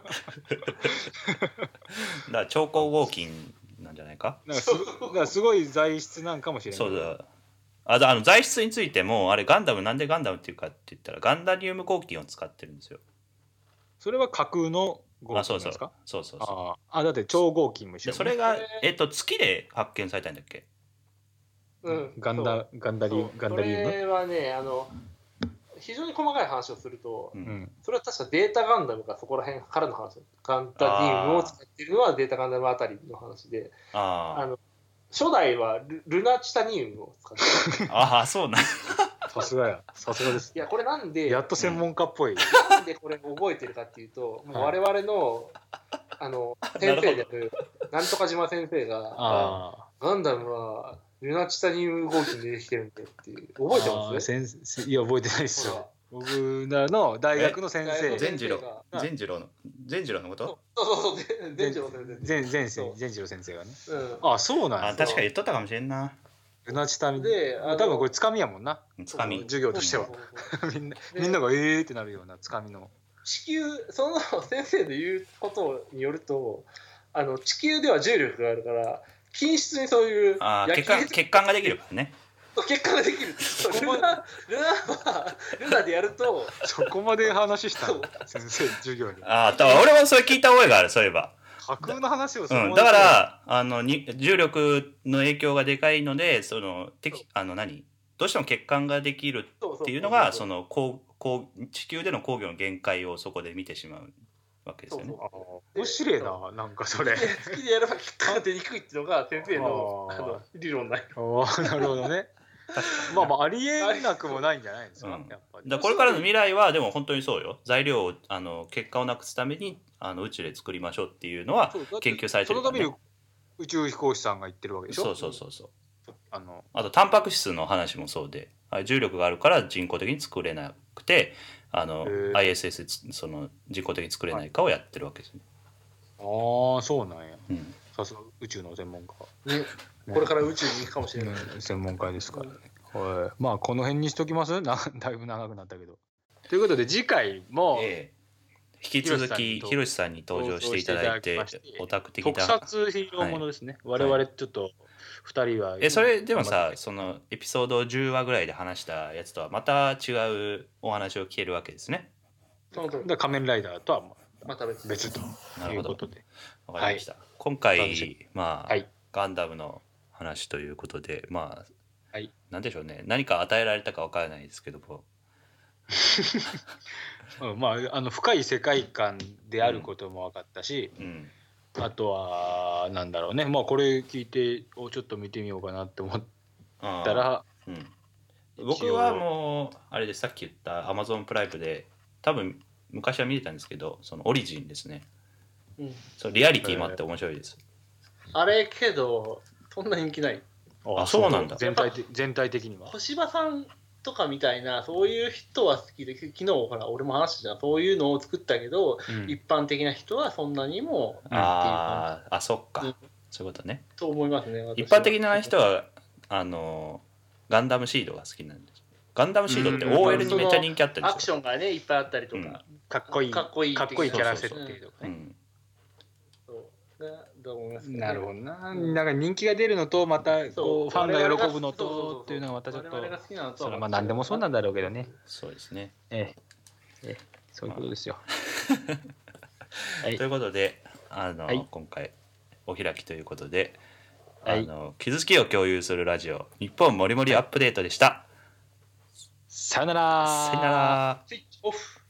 [SPEAKER 2] ら超高合金なんじゃないか？
[SPEAKER 1] なんかすからすごい材質なんかもしれない。
[SPEAKER 2] そうだ。あだあの材質についてもあれガンダムなんでガンダムっていうかって言ったらガンダニウム合金を使ってるんですよ。
[SPEAKER 1] それは架空の合
[SPEAKER 2] あそうそう。
[SPEAKER 1] 金ですか
[SPEAKER 2] そうそうそう。
[SPEAKER 1] あああだって超合金も一緒。
[SPEAKER 2] でそれがえっと月で発見されたんだっけ？
[SPEAKER 3] うん。
[SPEAKER 1] ガンダガンダリ
[SPEAKER 3] そう。
[SPEAKER 1] ガンダリウム？
[SPEAKER 3] それはねあの非常に細かい話をすると、
[SPEAKER 2] う
[SPEAKER 1] うん。ん
[SPEAKER 3] それは確かデータガンダムがそこら辺からの話ガンダリウムを使っているのはデータガンダムあたりの話で
[SPEAKER 2] あ
[SPEAKER 3] あの初代はルルナチタニウムを使ってる。
[SPEAKER 2] あああそうなん
[SPEAKER 1] さすがや。さすがです。
[SPEAKER 3] いやこれなんで
[SPEAKER 1] やっと専門家っぽい、
[SPEAKER 3] なんでこれ覚えてるかっていうと、もう我々のあの 先生であるなんとか島先生が
[SPEAKER 1] あ
[SPEAKER 3] ガンダムはルナチタニウム合金でできてるんだよっていう。覚えて
[SPEAKER 1] あ
[SPEAKER 3] ます？
[SPEAKER 1] 先生いや覚えてないですよ。僕ら。の大学の先生。
[SPEAKER 3] え
[SPEAKER 2] 善次郎。
[SPEAKER 3] が。
[SPEAKER 2] 善次郎の善次郎のこと？
[SPEAKER 3] そうそうそう善次郎先生
[SPEAKER 1] 全次郎先生がね。
[SPEAKER 3] うん。
[SPEAKER 1] あそうなんや
[SPEAKER 2] あ確かに言っとったかもしれんな。
[SPEAKER 1] ルナチタミ。
[SPEAKER 3] であの
[SPEAKER 1] 多分これつかみやもんな。
[SPEAKER 2] つかみ。
[SPEAKER 1] 授業としては。みんな
[SPEAKER 3] で
[SPEAKER 1] みんながええーってなるようなつかみの。
[SPEAKER 3] 地球その先生の言うことによるとあの地球では重力があるから均質にそういう
[SPEAKER 2] あー血管血管ができるからね。
[SPEAKER 3] 結果ができる。ルナルナはルナでやると
[SPEAKER 1] そこまで話した先生授業に。
[SPEAKER 2] ああだから俺もそれ聞いた覚えがあるそういえば。
[SPEAKER 1] 架空の話をそこまで
[SPEAKER 2] うん、だからあのに重力の影響がでかいのでそのてきあの何？どうしても血管ができるっていうのがそのこうこう地球での工業の限界をそこで見てしまうわけですよね。
[SPEAKER 1] あ面白いななんかそれ。
[SPEAKER 3] 月でやれば結果が出にくいっていうのが先生の
[SPEAKER 1] あ
[SPEAKER 3] の理論ない
[SPEAKER 1] おーなるほどね。まあまあありえなくもないんじゃないですか、
[SPEAKER 2] うん。
[SPEAKER 1] やっぱり。
[SPEAKER 2] だこれからの未来はでも本当にそうよ。材料をあの血管をなくすためにあの宇宙で作りましょうっていうのは研究されてるから、ね。
[SPEAKER 1] そのために、宇宙飛行士さんが言ってるわけでしょ？
[SPEAKER 2] そうそうそうそう。
[SPEAKER 1] あの。
[SPEAKER 2] あとタンパク質の話もそうであ重力があるから人工的に作れなくてあの ISS つその人工的に作れないかをやってるわけですね。
[SPEAKER 1] ああそうなんや。
[SPEAKER 2] うん。
[SPEAKER 1] さすが宇宙の専門家。
[SPEAKER 3] ねこれから宇宙に行くかもしれない、
[SPEAKER 1] うん専門家ですからね、はい、まあこの辺にしときます？な だいぶ長くなったけど。ということで次回も
[SPEAKER 2] ええ。引き続きひろしさんに登場していただいてオタク的
[SPEAKER 1] 特
[SPEAKER 2] な
[SPEAKER 1] 撮ヒーローものですね、我々ちょっと2人は
[SPEAKER 2] えそれでもさそのエピソード10話ぐらいで話したやつとはまた違うお話を聞けるわけですね。
[SPEAKER 3] その
[SPEAKER 1] だから仮面ライダーとはまあ
[SPEAKER 3] また別。
[SPEAKER 1] 別と
[SPEAKER 2] なるほど。
[SPEAKER 1] い。うことで
[SPEAKER 2] わかりました、今
[SPEAKER 1] 楽し
[SPEAKER 2] 回まあ、
[SPEAKER 1] はい。
[SPEAKER 2] ガンダムの話ということでまあ、
[SPEAKER 1] はい。
[SPEAKER 2] なんでしょうね。何か与えられたかわからないですけども
[SPEAKER 1] うん、まああの深い世界観であることも分かったし、
[SPEAKER 2] うん
[SPEAKER 1] あとはなんだろうね。まあこれ聞いておちょっと見てみようかなって思ったら
[SPEAKER 2] うん、僕はもうあれでさっき言ったアマゾンプライムで多分昔は見てたんですけどそのオリジンですね。
[SPEAKER 3] うん。
[SPEAKER 2] そのリアリティもあって面白いです、
[SPEAKER 3] あれけどそんな人気ない。
[SPEAKER 2] あそうなんだ。
[SPEAKER 1] 全体的全体的には。
[SPEAKER 3] 小芝さんとかみたいなそういう人は好きで昨日ほら俺も話したじゃん。そういうのを作ったけど、
[SPEAKER 1] うん。
[SPEAKER 3] 一般的な人はそんなにも
[SPEAKER 2] あーあそっか、
[SPEAKER 3] うん。
[SPEAKER 2] そういうことね。
[SPEAKER 3] と思いますね私は。
[SPEAKER 2] 一般的な人はあのガンダムシードが好きなんです。ガンダムシードって
[SPEAKER 1] うん。
[SPEAKER 2] OL にめっちゃ人気あったん
[SPEAKER 3] アクションがねいっぱいあったりとか、
[SPEAKER 2] うん。
[SPEAKER 1] かっこいい。
[SPEAKER 3] かっこいい。
[SPEAKER 1] かっこいいキャラ設定とかね。
[SPEAKER 2] うん、
[SPEAKER 3] そう。だと思いますけ
[SPEAKER 1] なるほどな。なんか人気が出るのとまたこ
[SPEAKER 3] そう。
[SPEAKER 1] うファンが喜ぶの
[SPEAKER 3] そうそうそう
[SPEAKER 1] とっていうのがまたちょっと
[SPEAKER 3] 我々が好きなのと
[SPEAKER 1] それはまあ何でもそうなんだろうけどね。
[SPEAKER 2] そうですね。
[SPEAKER 1] ええ。ええ。そういうことですよ。はい。
[SPEAKER 2] ということであの、
[SPEAKER 1] はい。
[SPEAKER 2] 今回お開きということで、
[SPEAKER 1] はい。
[SPEAKER 2] あの傷つきを共有するラジオ日本もりもりアップデートでした、
[SPEAKER 1] さよなら。
[SPEAKER 2] さよなら。
[SPEAKER 3] スイッチオフ